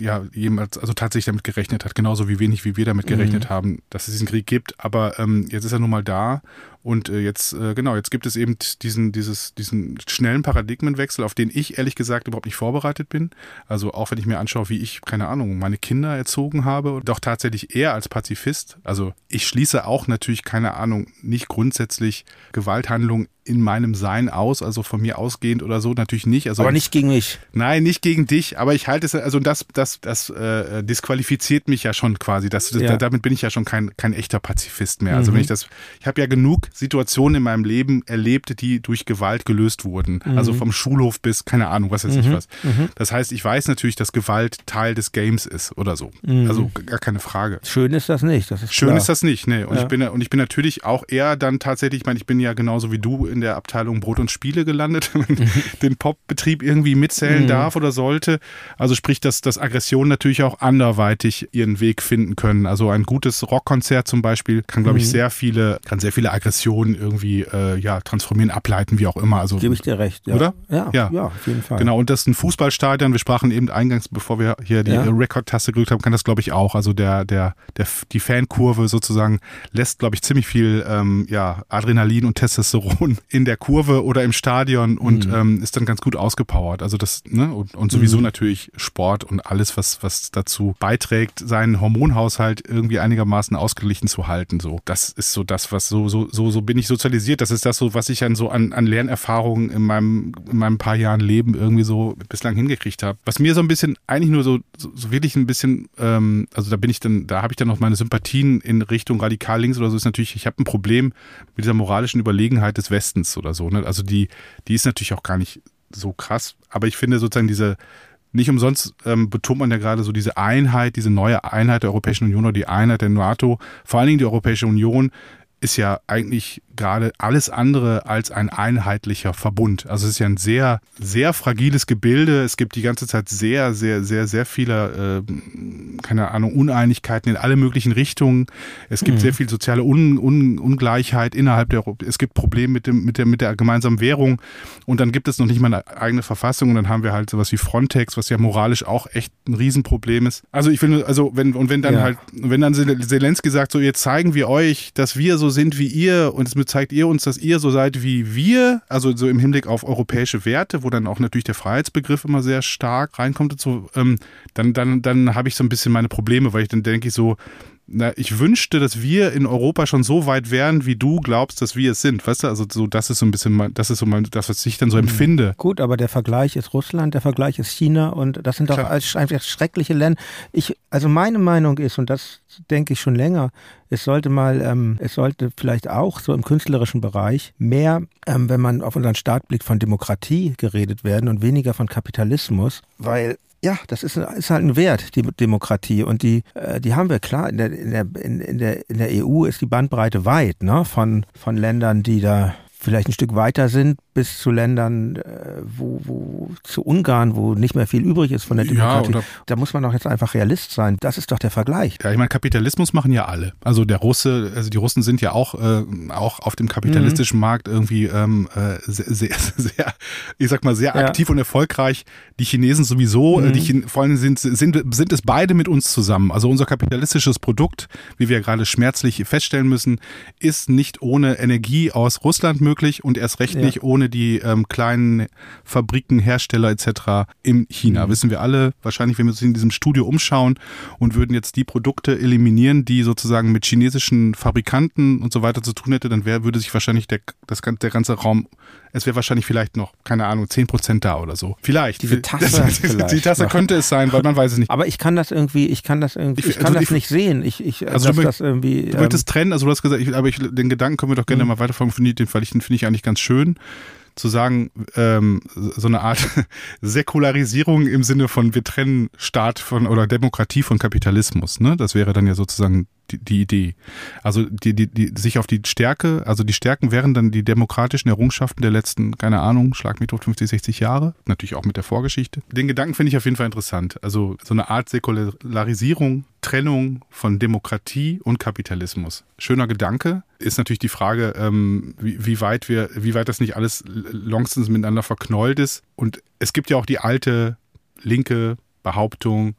[SPEAKER 3] ja jemals, also tatsächlich damit gerechnet hat, genauso wie wenig wie wir damit gerechnet mhm. haben, dass es diesen Krieg gibt. Aber ähm, jetzt ist er nun mal da und äh, jetzt, äh, genau, jetzt gibt es eben diesen, dieses, diesen schnellen Paradigmenwechsel, auf den ich ehrlich gesagt überhaupt nicht vorbereitet bin. Also auch wenn ich mir anschaue, wie ich, keine Ahnung, meine Kinder erzogen habe, doch tatsächlich eher als Pazifist. Also ich schließe auch natürlich, keine Ahnung, nicht grundsätzlich Gewalthandlungen in meinem Sein aus, also von mir ausgehend oder so, natürlich nicht. Also
[SPEAKER 4] aber nicht gegen mich.
[SPEAKER 3] Nein, nicht gegen dich, aber ich halte es, also das, das, das äh, disqualifiziert mich ja schon quasi. Das, ja. damit bin ich ja schon kein, kein echter Pazifist mehr. Also mhm. wenn ich das, ich habe ja genug Situationen in meinem Leben erlebt, die durch Gewalt gelöst wurden. Mhm. Also vom Schulhof bis, keine Ahnung, was weiß ich mhm. was. Mhm. Das heißt, ich weiß natürlich, dass Gewalt Teil des Games ist oder so. Mhm. Also gar keine Frage.
[SPEAKER 4] Schön ist das nicht. Das ist
[SPEAKER 3] Schön klar. ist das nicht, ne. Und ja. ich bin und ich bin natürlich auch eher dann tatsächlich, ich meine, ich bin ja genauso wie du in der Abteilung Brot und Spiele gelandet, wenn man den Popbetrieb irgendwie mitzählen mhm. darf oder sollte. Also sprich, dass, dass Aggressionen natürlich auch anderweitig ihren Weg finden können. Also ein gutes Rockkonzert zum Beispiel kann, glaube ich, sehr viele, kann sehr viele Aggressionen Emotionen irgendwie äh, ja, transformieren, ableiten, wie auch immer. Also,
[SPEAKER 4] Gebe ich dir recht, ja.
[SPEAKER 3] Oder?
[SPEAKER 4] Ja, ja, ja, auf jeden Fall.
[SPEAKER 3] Genau, und das ist ein Fußballstadion. Wir sprachen eben eingangs, bevor wir hier die ja. Rekordtaste gedrückt haben, kann das, glaube ich, auch. Also der, der, der, die Fankurve sozusagen lässt, glaube ich, ziemlich viel ähm, ja, Adrenalin und Testosteron in der Kurve oder im Stadion und mhm. ähm, ist dann ganz gut ausgepowert. Also das, ne, und, und sowieso mhm. natürlich Sport und alles, was, was dazu beiträgt, seinen Hormonhaushalt irgendwie einigermaßen ausgeglichen zu halten. So, das ist so das, was so, so, so so bin ich sozialisiert. Das ist das so, was ich an so an, an Lernerfahrungen in meinem, in meinem paar Jahren Leben irgendwie so bislang hingekriegt habe. Was mir so ein bisschen, eigentlich nur so, so, wirklich ein bisschen, ähm, also da bin ich dann, da habe ich dann noch meine Sympathien in Richtung radikal links oder so, ist natürlich, ich habe ein Problem mit dieser moralischen Überlegenheit des Westens oder so. Ne? Also die, die ist natürlich auch gar nicht so krass, aber ich finde sozusagen diese nicht umsonst ähm, betont man ja gerade so diese Einheit, diese neue Einheit der Europäischen Union oder die Einheit der NATO, vor allen Dingen die Europäische Union ist ja eigentlich gerade alles andere als ein einheitlicher Verbund. Also es ist ja ein sehr, sehr fragiles Gebilde. Es gibt die ganze Zeit sehr, sehr, sehr, sehr viele, äh, keine Ahnung, Uneinigkeiten in alle möglichen Richtungen. Es gibt mhm. sehr viel soziale Un Un Ungleichheit innerhalb der. Es gibt Probleme mit, dem, mit, der, mit der gemeinsamen Währung. Und dann gibt es noch nicht mal eine eigene Verfassung. Und dann haben wir halt sowas wie Frontex, was ja moralisch auch echt ein Riesenproblem ist. Also ich finde, also wenn, und wenn dann ja. halt, wenn dann Zelensky sagt, so jetzt zeigen wir euch, dass wir so sind wie ihr und es zeigt ihr uns, dass ihr so seid wie wir, also so im Hinblick auf europäische Werte, wo dann auch natürlich der Freiheitsbegriff immer sehr stark reinkommt so, ähm, dann, dann, dann habe ich so ein bisschen meine Probleme, weil ich dann denke ich so, na, ich wünschte, dass wir in Europa schon so weit wären, wie du glaubst, dass wir es sind. Weißt du, also so, das ist so ein bisschen, das ist so mal das, was ich dann so mhm. empfinde.
[SPEAKER 4] Gut, aber der Vergleich ist Russland, der Vergleich ist China und das sind doch einfach schreckliche Länder. Ich, also meine Meinung ist, und das denke ich schon länger, es sollte mal, ähm, es sollte vielleicht auch so im künstlerischen Bereich mehr, ähm, wenn man auf unseren Staat blickt, von Demokratie geredet werden und weniger von Kapitalismus, weil ja, das ist, ist halt ein Wert, die Demokratie. Und die, äh, die haben wir klar. In der, in, der, in, der, in der EU ist die Bandbreite weit, ne? Von, von Ländern, die da vielleicht ein Stück weiter sind, bis zu Ländern, äh, wo, wo zu Ungarn, wo nicht mehr viel übrig ist von der Demokratie. Ja, da muss man doch jetzt einfach Realist sein. Das ist doch der Vergleich.
[SPEAKER 3] Ja, ich meine, Kapitalismus machen ja alle. Also der Russe, also die Russen sind ja auch, äh, auch auf dem kapitalistischen mhm. Markt irgendwie ähm, äh, sehr, sehr, sehr, ich sag mal, sehr aktiv ja. und erfolgreich. Die Chinesen sowieso, äh, mhm. die vor allem sind, sind, sind es beide mit uns zusammen. Also unser kapitalistisches Produkt, wie wir gerade schmerzlich feststellen müssen, ist nicht ohne Energie aus Russland möglich und erst recht ja. nicht ohne die ähm, kleinen Fabriken, Hersteller etc. in China. Mhm. Wissen wir alle, wahrscheinlich, wenn wir uns in diesem Studio umschauen und würden jetzt die Produkte eliminieren, die sozusagen mit chinesischen Fabrikanten und so weiter zu tun hätte, dann wär, würde sich wahrscheinlich der, das, der ganze Raum es wäre wahrscheinlich vielleicht noch, keine Ahnung, 10% da oder so. Vielleicht.
[SPEAKER 4] Diese Tasse. Das,
[SPEAKER 3] vielleicht die Tasse noch. könnte es sein, weil man weiß es nicht.
[SPEAKER 4] Aber ich kann das irgendwie, ich kann das irgendwie, ich, ich kann also das ich, nicht sehen. Ich, ich,
[SPEAKER 3] also du, das irgendwie, du möchtest ähm, trennen, also du hast gesagt, ich, aber ich, den Gedanken können wir doch gerne mhm. mal weiterfolgen, den, weil ich den finde ich eigentlich ganz schön zu sagen, ähm, so eine Art Säkularisierung im Sinne von wir trennen Staat von oder Demokratie von Kapitalismus. Ne? Das wäre dann ja sozusagen die, die Idee. Also die, die, die, sich auf die Stärke, also die Stärken wären dann die demokratischen Errungenschaften der letzten, keine Ahnung, schlag mich tot 50, 60 Jahre. Natürlich auch mit der Vorgeschichte. Den Gedanken finde ich auf jeden Fall interessant. Also so eine Art Säkularisierung, Trennung von Demokratie und Kapitalismus. Schöner Gedanke. Ist natürlich die Frage, ähm, wie, wie weit wir, wie weit das nicht alles longstens miteinander verknollt ist. Und es gibt ja auch die alte linke Behauptung,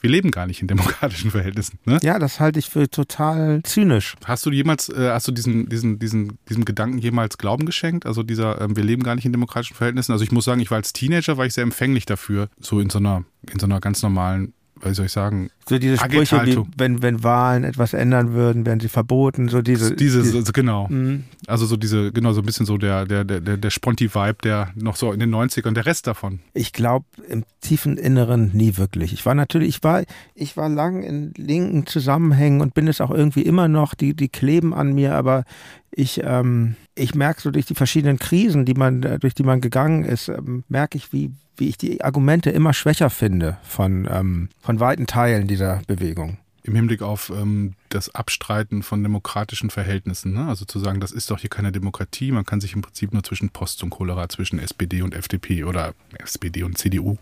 [SPEAKER 3] wir leben gar nicht in demokratischen Verhältnissen. Ne?
[SPEAKER 4] Ja, das halte ich für total zynisch.
[SPEAKER 3] Hast du jemals, äh, hast du diesen, diesen, diesen, diesem Gedanken jemals Glauben geschenkt? Also dieser, äh, wir leben gar nicht in demokratischen Verhältnissen. Also ich muss sagen, ich war als Teenager, war ich sehr empfänglich dafür, so in so einer, in so einer ganz normalen wie soll ich sagen,
[SPEAKER 4] so diese Sprüche, wie, wenn, wenn Wahlen etwas ändern würden, werden sie verboten, so diese.
[SPEAKER 3] Diese, diese genau. Mhm. Also so diese, genau, so ein bisschen so der, der, der, der Sponti-Vibe, der noch so in den 90ern, der Rest davon.
[SPEAKER 4] Ich glaube im tiefen Inneren nie wirklich. Ich war natürlich, ich war, ich war lang in linken Zusammenhängen und bin es auch irgendwie immer noch, die, die kleben an mir, aber ich, ähm, ich merke so durch die verschiedenen Krisen, die man, durch die man gegangen ist, ähm, merke ich, wie, wie ich die Argumente immer schwächer finde von, ähm, von weiten Teilen dieser Bewegung.
[SPEAKER 3] Im Hinblick auf ähm, das Abstreiten von demokratischen Verhältnissen. Ne? Also zu sagen, das ist doch hier keine Demokratie, man kann sich im Prinzip nur zwischen Post und Cholera, zwischen SPD und FDP oder SPD und CDU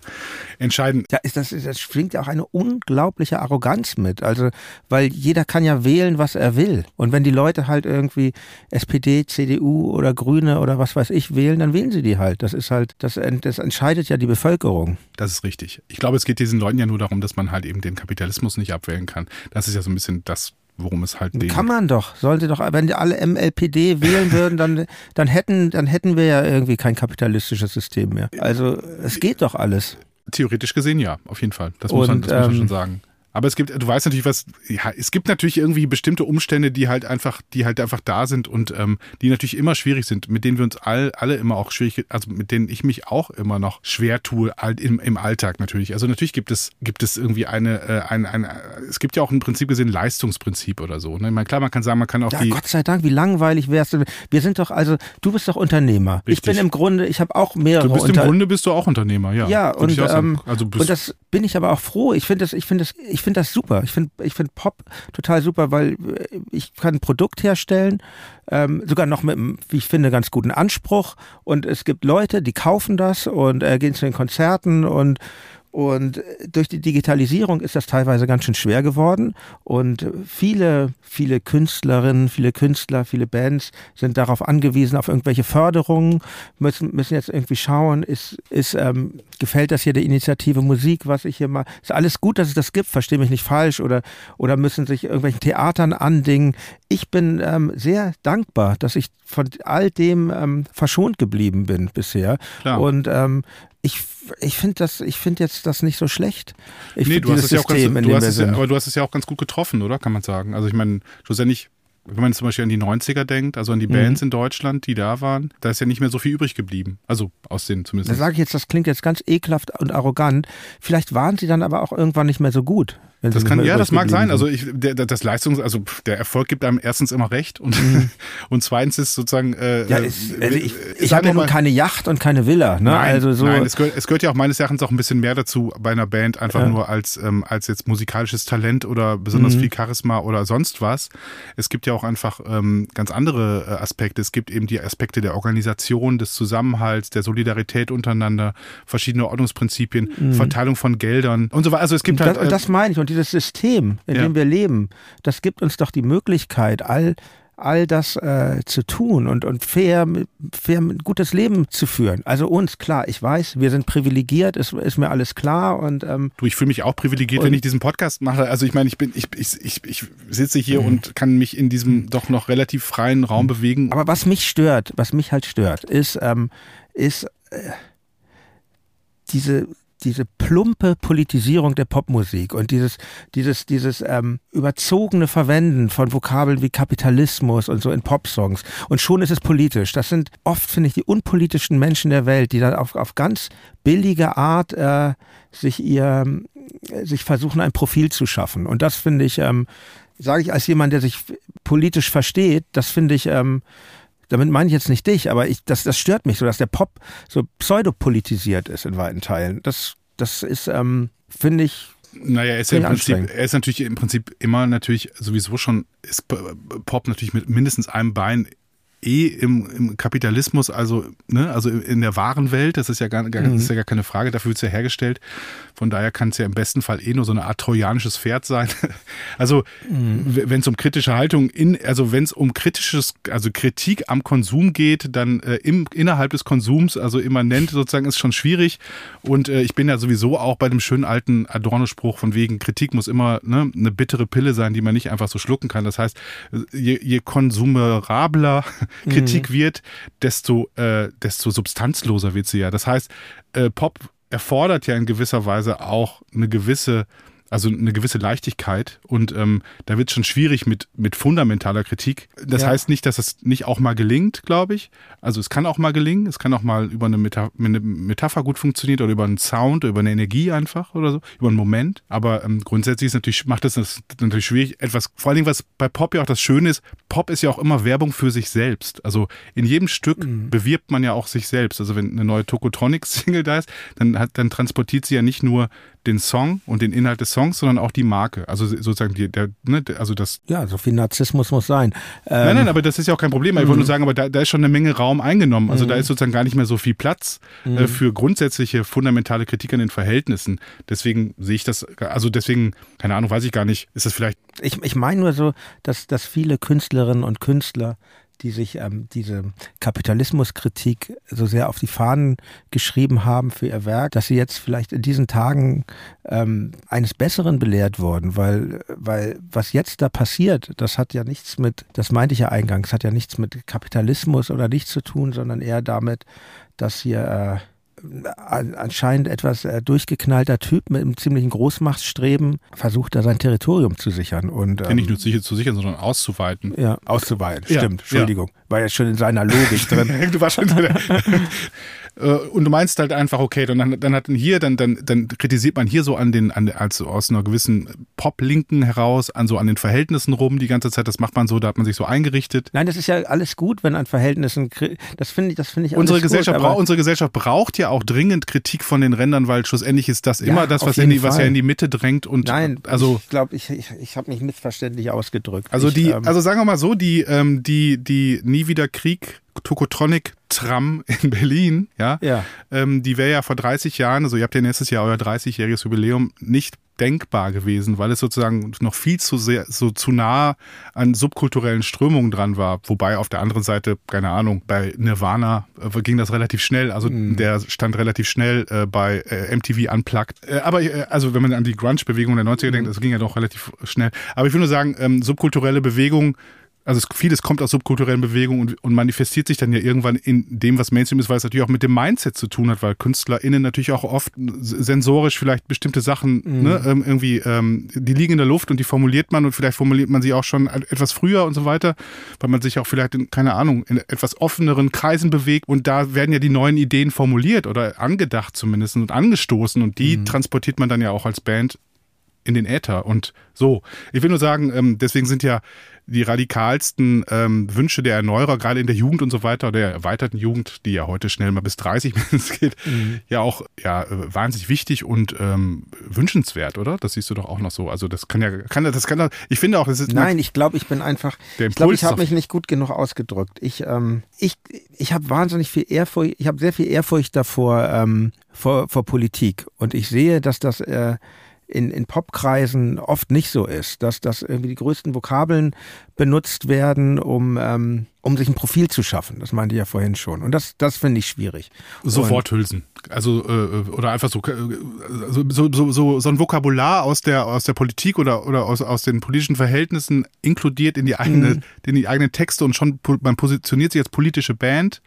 [SPEAKER 3] entscheiden.
[SPEAKER 4] Ja, das, das schwingt ja auch eine unglaubliche Arroganz mit. Also, weil jeder kann ja wählen, was er will. Und wenn die Leute halt irgendwie SPD, CDU oder Grüne oder was weiß ich wählen, dann wählen sie die halt. Das ist halt, das, das entscheidet ja die Bevölkerung.
[SPEAKER 3] Das ist richtig. Ich glaube, es geht diesen Leuten ja nur darum, dass man halt eben den Kapitalismus nicht abwählen kann. Das ist ja so ein bisschen das, worum es halt geht.
[SPEAKER 4] Kann man doch. Sollte doch, wenn die alle MLPD wählen würden, dann, dann hätten, dann hätten wir ja irgendwie kein kapitalistisches System mehr. Also es geht doch alles.
[SPEAKER 3] Theoretisch gesehen ja, auf jeden Fall. Das muss, man, das muss man schon ähm, sagen. Aber es gibt, du weißt natürlich, was, ja, es gibt natürlich irgendwie bestimmte Umstände, die halt einfach, die halt einfach da sind und ähm, die natürlich immer schwierig sind, mit denen wir uns all, alle immer auch schwierig, also mit denen ich mich auch immer noch schwer tue, im, im Alltag natürlich. Also natürlich gibt es, gibt es irgendwie eine, äh, ein, ein, es gibt ja auch im Prinzip gesehen Leistungsprinzip oder so. Ne? Ich meine, klar, man kann sagen, man kann auch
[SPEAKER 4] ja,
[SPEAKER 3] die.
[SPEAKER 4] Gott sei Dank, wie langweilig wärst du. Wir sind doch, also du bist doch Unternehmer.
[SPEAKER 3] Richtig.
[SPEAKER 4] Ich bin im Grunde, ich habe auch mehrere
[SPEAKER 3] Du bist im Grunde bist du auch Unternehmer, ja.
[SPEAKER 4] Ja, und, ähm,
[SPEAKER 3] also
[SPEAKER 4] und das bin ich aber auch froh. Ich finde das, ich finde das, ich finde das super. Ich finde, ich finde Pop total super, weil äh, ich kann ein Produkt herstellen, ähm, sogar noch mit einem, wie ich finde, ganz guten Anspruch. Und es gibt Leute, die kaufen das und äh, gehen zu den Konzerten und und durch die Digitalisierung ist das teilweise ganz schön schwer geworden. Und viele, viele Künstlerinnen, viele Künstler, viele Bands sind darauf angewiesen, auf irgendwelche Förderungen, müssen, müssen jetzt irgendwie schauen, ist, ist, ähm, gefällt das hier der Initiative Musik, was ich hier mal, ist alles gut, dass es das gibt, verstehe mich nicht falsch, oder, oder müssen sich irgendwelchen Theatern andingen. Ich bin ähm, sehr dankbar, dass ich von all dem ähm, verschont geblieben bin bisher.
[SPEAKER 3] Klar.
[SPEAKER 4] Und ähm, ich, ich finde das, ich finde jetzt das nicht so schlecht. Ich
[SPEAKER 3] nee, du hast es ja auch ganz,
[SPEAKER 4] System,
[SPEAKER 3] du hast es ja, aber du hast es ja auch ganz gut getroffen, oder? Kann man sagen. Also ich meine, schlussendlich, wenn man zum Beispiel an die 90er denkt, also an die
[SPEAKER 4] Mhm.
[SPEAKER 3] Bands in Deutschland, die da waren, da ist ja nicht mehr so viel übrig geblieben. Also aus den
[SPEAKER 4] Da
[SPEAKER 3] zumindest.
[SPEAKER 4] sage ich jetzt, das klingt jetzt ganz ekelhaft und arrogant. Vielleicht waren sie dann aber auch irgendwann nicht mehr so gut.
[SPEAKER 3] Das kann, ja, das mag sein.
[SPEAKER 4] übrig
[SPEAKER 3] Also ich, der, der- das Leistungs, also der Erfolg gibt einem erstens immer recht und, und zweitens ist sozusagen. Äh,
[SPEAKER 4] sind. Ja,
[SPEAKER 3] äh,
[SPEAKER 4] ist, also ich,
[SPEAKER 3] äh,
[SPEAKER 4] ich habe ja nun
[SPEAKER 3] mal-
[SPEAKER 4] keine Yacht und keine Villa. Ne?
[SPEAKER 3] Nein,
[SPEAKER 4] also so,
[SPEAKER 3] nein es, gehört, es gehört ja auch meines Erachtens auch ein bisschen mehr dazu bei einer Band, einfach
[SPEAKER 4] Ja.
[SPEAKER 3] nur als, ähm, als jetzt musikalisches Talent oder besonders
[SPEAKER 4] Mhm.
[SPEAKER 3] viel Charisma oder sonst was. Es gibt ja auch einfach ähm, ganz andere äh, Aspekte. Es gibt eben die Aspekte der Organisation, des Zusammenhalts, der Solidarität untereinander, verschiedene Ordnungsprinzipien, Verteilung von Geldern und so weiter. Also es gibt
[SPEAKER 4] Mhm. das,
[SPEAKER 3] halt.
[SPEAKER 4] und das meine ich. Und dieses System, in
[SPEAKER 3] Ja.
[SPEAKER 4] dem wir leben, das gibt uns doch die Möglichkeit, all, all das äh, zu tun und, und fair, fair ein gutes Leben zu führen. Also uns, klar, ich weiß, wir sind privilegiert, ist, ist mir alles klar. Und ähm,
[SPEAKER 3] Du, ich fühle mich auch privilegiert, wenn ich diesen Podcast mache. Also ich meine, ich bin, ich, ich, ich, ich sitze hier
[SPEAKER 4] Mhm.
[SPEAKER 3] und kann mich in diesem doch noch relativ freien Raum bewegen.
[SPEAKER 4] Aber was mich stört, was mich halt stört, ist, ähm, ist äh, diese, diese plumpe Politisierung der Popmusik und dieses, dieses, dieses ähm, überzogene Verwenden von Vokabeln wie Kapitalismus und so in Popsongs. Und schon ist es politisch. Das sind oft, finde ich, die unpolitischen Menschen der Welt, die dann auf, auf ganz billige Art äh, sich ihr, sich versuchen, ein Profil zu schaffen. Und das finde ich, ähm, sage ich als jemand, der sich politisch versteht, das finde ich, ähm, damit meine ich jetzt nicht dich, aber ich, das, das stört mich so, dass der Pop so pseudopolitisiert ist in weiten Teilen. Das, das ist, ähm, finde ich,
[SPEAKER 3] Naja, er ist, ja im Prinzip, er ist natürlich im Prinzip immer natürlich sowieso schon, ist Pop natürlich mit mindestens einem Bein eh im, im Kapitalismus, also, ne, also in der wahren Welt, das ist ja gar, gar,
[SPEAKER 4] Mhm.
[SPEAKER 3] ist ja gar keine Frage, dafür wird es ja hergestellt. Von daher kann es ja im besten Fall eh nur so eine Art trojanisches Pferd sein. Also,
[SPEAKER 4] Mhm.
[SPEAKER 3] wenn es um kritische Haltung in, also wenn es um kritisches, also Kritik am Konsum geht, dann äh, im, innerhalb des Konsums, also immanent sozusagen, ist schon schwierig. Und äh, ich bin ja sowieso auch bei dem schönen alten Adorno-Spruch von wegen, Kritik muss immer ne, eine bittere Pille sein, die man nicht einfach so schlucken kann. Das heißt, je, je konsumerabler Kritik wird, desto, äh, desto substanzloser wird sie ja. Das heißt, äh, Pop erfordert ja in gewisser Weise auch eine gewisse also eine gewisse Leichtigkeit und ähm, da wird es schon schwierig mit, mit fundamentaler Kritik. Das
[SPEAKER 4] Ja.
[SPEAKER 3] heißt nicht, dass es nicht auch mal gelingt, glaube ich. Also es kann auch mal gelingen, es kann auch mal über eine, Meta eine Metapher gut funktionieren oder über einen Sound, oder über eine Energie einfach oder so, über einen Moment. Aber ähm, grundsätzlich ist natürlich, macht es das natürlich schwierig, etwas, vor allen Dingen, was bei Pop ja auch das Schöne ist, Pop ist ja auch immer Werbung für sich selbst. Also in jedem Stück bewirbt man ja auch sich selbst. Also wenn eine neue Tokotronics-Single da ist, dann, hat, dann transportiert sie ja nicht nur den Song und den Inhalt des Songs, sondern auch die Marke. Also sozusagen die, der, ne, also das.
[SPEAKER 4] ja, so viel Narzissmus muss sein. Ähm,
[SPEAKER 3] nein, nein, aber das ist ja auch kein Problem. Ich wollte nur sagen, aber da, da ist schon eine Menge Raum eingenommen. Also da ist sozusagen gar nicht mehr so viel Platz äh, für grundsätzliche fundamentale Kritik an den Verhältnissen. Deswegen sehe ich das, also deswegen, keine Ahnung, weiß ich gar nicht, ist das vielleicht
[SPEAKER 4] ich, ich meine nur so, dass, dass viele Künstlerinnen und Künstler, die sich ähm, diese Kapitalismuskritik so sehr auf die Fahnen geschrieben haben für ihr Werk, dass sie jetzt vielleicht in diesen Tagen ähm, eines Besseren belehrt wurden, weil, weil was jetzt da passiert, das hat ja nichts mit, das meinte ich ja eingangs, hat ja nichts mit Kapitalismus oder nichts zu tun, sondern eher damit, dass hier äh, anscheinend etwas äh, durchgeknallter Typ mit einem ziemlichen Großmachtstreben versucht da sein Territorium zu sichern und
[SPEAKER 3] ähm, ja, nicht nur sicher zu sichern, sondern auszuweiten.
[SPEAKER 4] Ja, auszuweiten. Ja, Stimmt. Entschuldigung, ja. war ja schon in seiner Logik drin. du warst schon
[SPEAKER 3] Äh, und du meinst halt einfach, okay, dann, dann hat hier, dann, dann, dann kritisiert man hier so an den, an, also aus einer gewissen Pop-Linken heraus, an so an den Verhältnissen rum die ganze Zeit. Das macht man so, da hat man sich so eingerichtet.
[SPEAKER 4] Nein, das ist ja alles gut, wenn an Verhältnissen, das finde ich, das finde ich
[SPEAKER 3] unsere Gesellschaft gut, Unsere Gesellschaft braucht ja auch dringend Kritik von den Rändern, weil schlussendlich ist das immer ja, das, was, in die, was ja in die Mitte drängt. Und
[SPEAKER 4] Nein, also ich glaube, ich, ich, ich habe mich missverständlich ausgedrückt.
[SPEAKER 3] Also
[SPEAKER 4] ich,
[SPEAKER 3] die, ähm, also sagen wir mal so, die, ähm, die, die nie wieder Krieg Tokotronic Tram in Berlin, ja,
[SPEAKER 4] ja.
[SPEAKER 3] Ähm, die wäre ja vor 30 Jahren, also ihr habt ja nächstes Jahr euer 30-jähriges Jubiläum, nicht denkbar gewesen, weil es sozusagen noch viel zu sehr, so zu nah an subkulturellen Strömungen dran war. Wobei auf der anderen Seite, keine Ahnung, bei Nirvana äh, ging das relativ schnell, also mhm. der stand relativ schnell äh, bei äh, MTV Unplugged. Äh, aber äh, also wenn man an die Grunge-Bewegung der 90er mhm. denkt, das ging ja doch relativ schnell. Aber ich will nur sagen, ähm, subkulturelle Bewegungen also vieles kommt aus subkulturellen Bewegungen und, und, manifestiert sich dann ja irgendwann in dem, was Mainstream ist, weil es natürlich auch mit dem Mindset zu tun hat, weil KünstlerInnen natürlich auch oft sensorisch vielleicht bestimmte Sachen mhm. ne, ähm, irgendwie, ähm, die liegen in der Luft und die formuliert man und vielleicht formuliert man sie auch schon etwas früher und so weiter, weil man sich auch vielleicht in, keine Ahnung, in etwas offeneren Kreisen bewegt und da werden ja die neuen Ideen formuliert oder angedacht zumindest und angestoßen und die mhm. transportiert man dann ja auch als Band in den Äther und so. Ich will nur sagen, ähm, deswegen sind ja die radikalsten ähm, Wünsche der Erneuerer, gerade in der Jugend und so weiter, der erweiterten Jugend, die ja heute schnell mal bis 30 mindestens geht, mhm. ja auch ja, äh, wahnsinnig wichtig und ähm, wünschenswert, oder? Das siehst du doch auch noch so. Also das kann ja, kann das kann ich finde auch, das ist.
[SPEAKER 4] Nein, ich glaube, ich bin einfach. ich glaube, ich habe mich nicht gut genug ausgedrückt. Ich, ähm, ich, ich habe wahnsinnig viel Ehrfurcht, ich habe sehr viel Ehrfurcht davor, ähm, vor, vor Politik. Und ich sehe, dass das äh, in, in Popkreisen oft nicht so ist, dass, dass irgendwie die größten Vokabeln benutzt werden, um, ähm, um sich ein Profil zu schaffen. Das meinte ich ja vorhin schon. Und das, das finde ich schwierig.
[SPEAKER 3] Sofort hülsen. Also, äh, oder einfach so, äh, so, so, so, so ein Vokabular aus der, aus der Politik oder, oder aus, aus den politischen Verhältnissen inkludiert in die eigene, mhm. in die eigenen Texte und schon, man positioniert sich als politische Band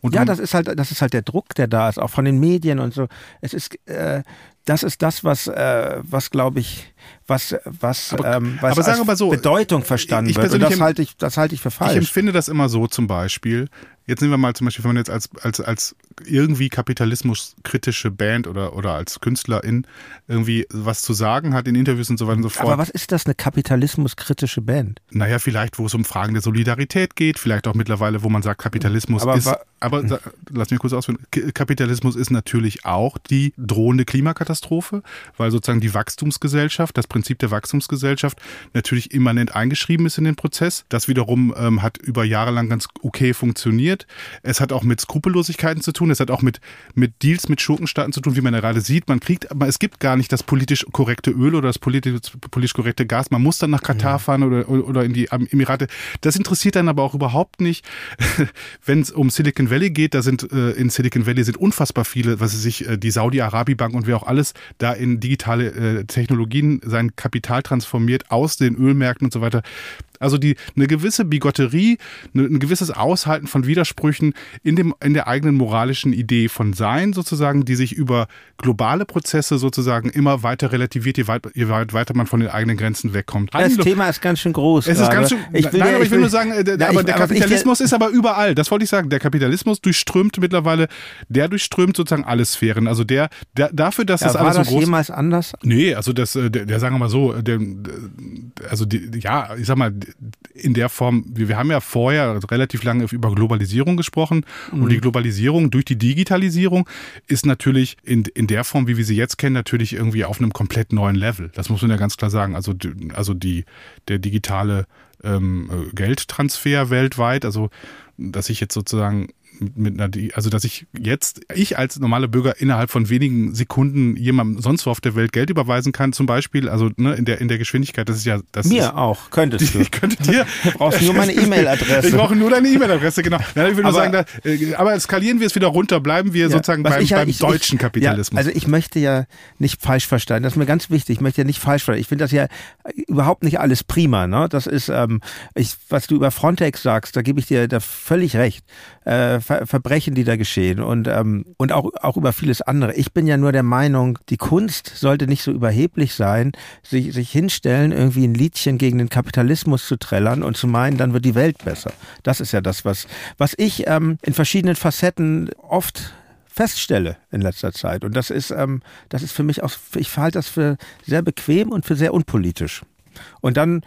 [SPEAKER 4] und ja, das ist halt, das ist halt der Druck, der da ist, auch von den Medien und so. Es ist, äh, das ist das, was, äh, was glaube ich, was, was, aber, ähm, was aber sagen wir mal so, Bedeutung verstanden ich wird. Und das halte ich, das halte ich für falsch.
[SPEAKER 3] Ich empfinde das immer so zum Beispiel. Jetzt nehmen wir mal zum Beispiel, wenn man jetzt als, als, als irgendwie kapitalismuskritische Band oder, oder als Künstlerin irgendwie was zu sagen hat in Interviews und so weiter und so fort.
[SPEAKER 4] Aber was ist das, eine kapitalismuskritische Band?
[SPEAKER 3] Naja, vielleicht, wo es um Fragen der Solidarität geht, vielleicht auch mittlerweile, wo man sagt, Kapitalismus aber, ist. Aber lass mich kurz ausführen. Kapitalismus ist natürlich auch die drohende Klimakatastrophe, weil sozusagen die Wachstumsgesellschaft, das Prinzip der Wachstumsgesellschaft natürlich immanent eingeschrieben ist in den Prozess. Das wiederum ähm, hat über Jahre lang ganz okay funktioniert. Es hat auch mit Skrupellosigkeiten zu tun tun. Es hat auch mit, mit Deals mit Schurkenstaaten zu tun, wie man ja gerade sieht. Man kriegt, aber es gibt gar nicht das politisch korrekte Öl oder das politisch, politisch korrekte Gas. Man muss dann nach Katar ja. fahren oder, oder in die Emirate. Das interessiert dann aber auch überhaupt nicht, wenn es um Silicon Valley geht. Da sind äh, in Silicon Valley sind unfassbar viele, was sich äh, die Saudi-Arabi-Bank und wer auch alles da in digitale äh, Technologien sein Kapital transformiert aus den Ölmärkten und so weiter. Also die, eine gewisse Bigotterie, eine, ein gewisses Aushalten von Widersprüchen in, dem, in der eigenen moralischen Idee von Sein sozusagen, die sich über globale Prozesse sozusagen immer weiter relativiert, je, weit, je weit weiter man von den eigenen Grenzen wegkommt.
[SPEAKER 4] Das Handlung, Thema ist ganz schön groß.
[SPEAKER 3] Es ist ganz schön, ich will, nein, aber ich will, will nur sagen, äh, der, na, aber ich, der Kapitalismus ich, ist aber überall. Das wollte ich sagen. Der Kapitalismus durchströmt mittlerweile, der durchströmt sozusagen alle Sphären. Also der, der dafür, dass ja, das alles
[SPEAKER 4] so
[SPEAKER 3] groß... War
[SPEAKER 4] das jemals anders?
[SPEAKER 3] Nee, also das, äh, der, der sagen wir mal so, der, also die, ja, ich sag mal, in der Form, wir haben ja vorher relativ lange über Globalisierung gesprochen mhm. und die Globalisierung durch die Digitalisierung ist natürlich in, in der Form, wie wir sie jetzt kennen, natürlich irgendwie auf einem komplett neuen Level. Das muss man ja ganz klar sagen. Also, also die, der digitale ähm, Geldtransfer weltweit, also dass ich jetzt sozusagen mit einer, also dass ich jetzt, ich als normaler Bürger innerhalb von wenigen Sekunden jemandem sonst wo auf der Welt Geld überweisen kann, zum Beispiel, also ne, in der in der Geschwindigkeit, das ist ja das
[SPEAKER 4] mir
[SPEAKER 3] ist,
[SPEAKER 4] auch könntest du.
[SPEAKER 3] Ich könnte dir.
[SPEAKER 4] du brauchst nur meine E-Mail-Adresse.
[SPEAKER 3] Ich brauche nur deine E-Mail-Adresse, genau. Ja, ich will aber, nur sagen, da, äh, aber skalieren wir es wieder runter, bleiben wir ja, sozusagen beim,
[SPEAKER 4] ja,
[SPEAKER 3] beim
[SPEAKER 4] ich,
[SPEAKER 3] deutschen
[SPEAKER 4] ich,
[SPEAKER 3] Kapitalismus.
[SPEAKER 4] also ich möchte ja nicht falsch verstehen. Das ist mir ganz wichtig. Ich möchte ja nicht falsch verstehen. Ich finde das ja überhaupt nicht alles prima. Ne? Das ist, ähm, ich, was du über Frontex sagst, da gebe ich dir da völlig recht. Äh, Ver Verbrechen, die da geschehen und, ähm, und auch, auch über vieles andere. Ich bin ja nur der Meinung, die Kunst sollte nicht so überheblich sein, sich, sich hinstellen, irgendwie ein Liedchen gegen den Kapitalismus zu trällern und zu meinen, dann wird die Welt besser. Das ist ja das, was, was ich ähm, in verschiedenen Facetten oft feststelle in letzter Zeit. Und das ist, ähm, das ist für mich auch, ich halte das für sehr bequem und für sehr unpolitisch. Und dann,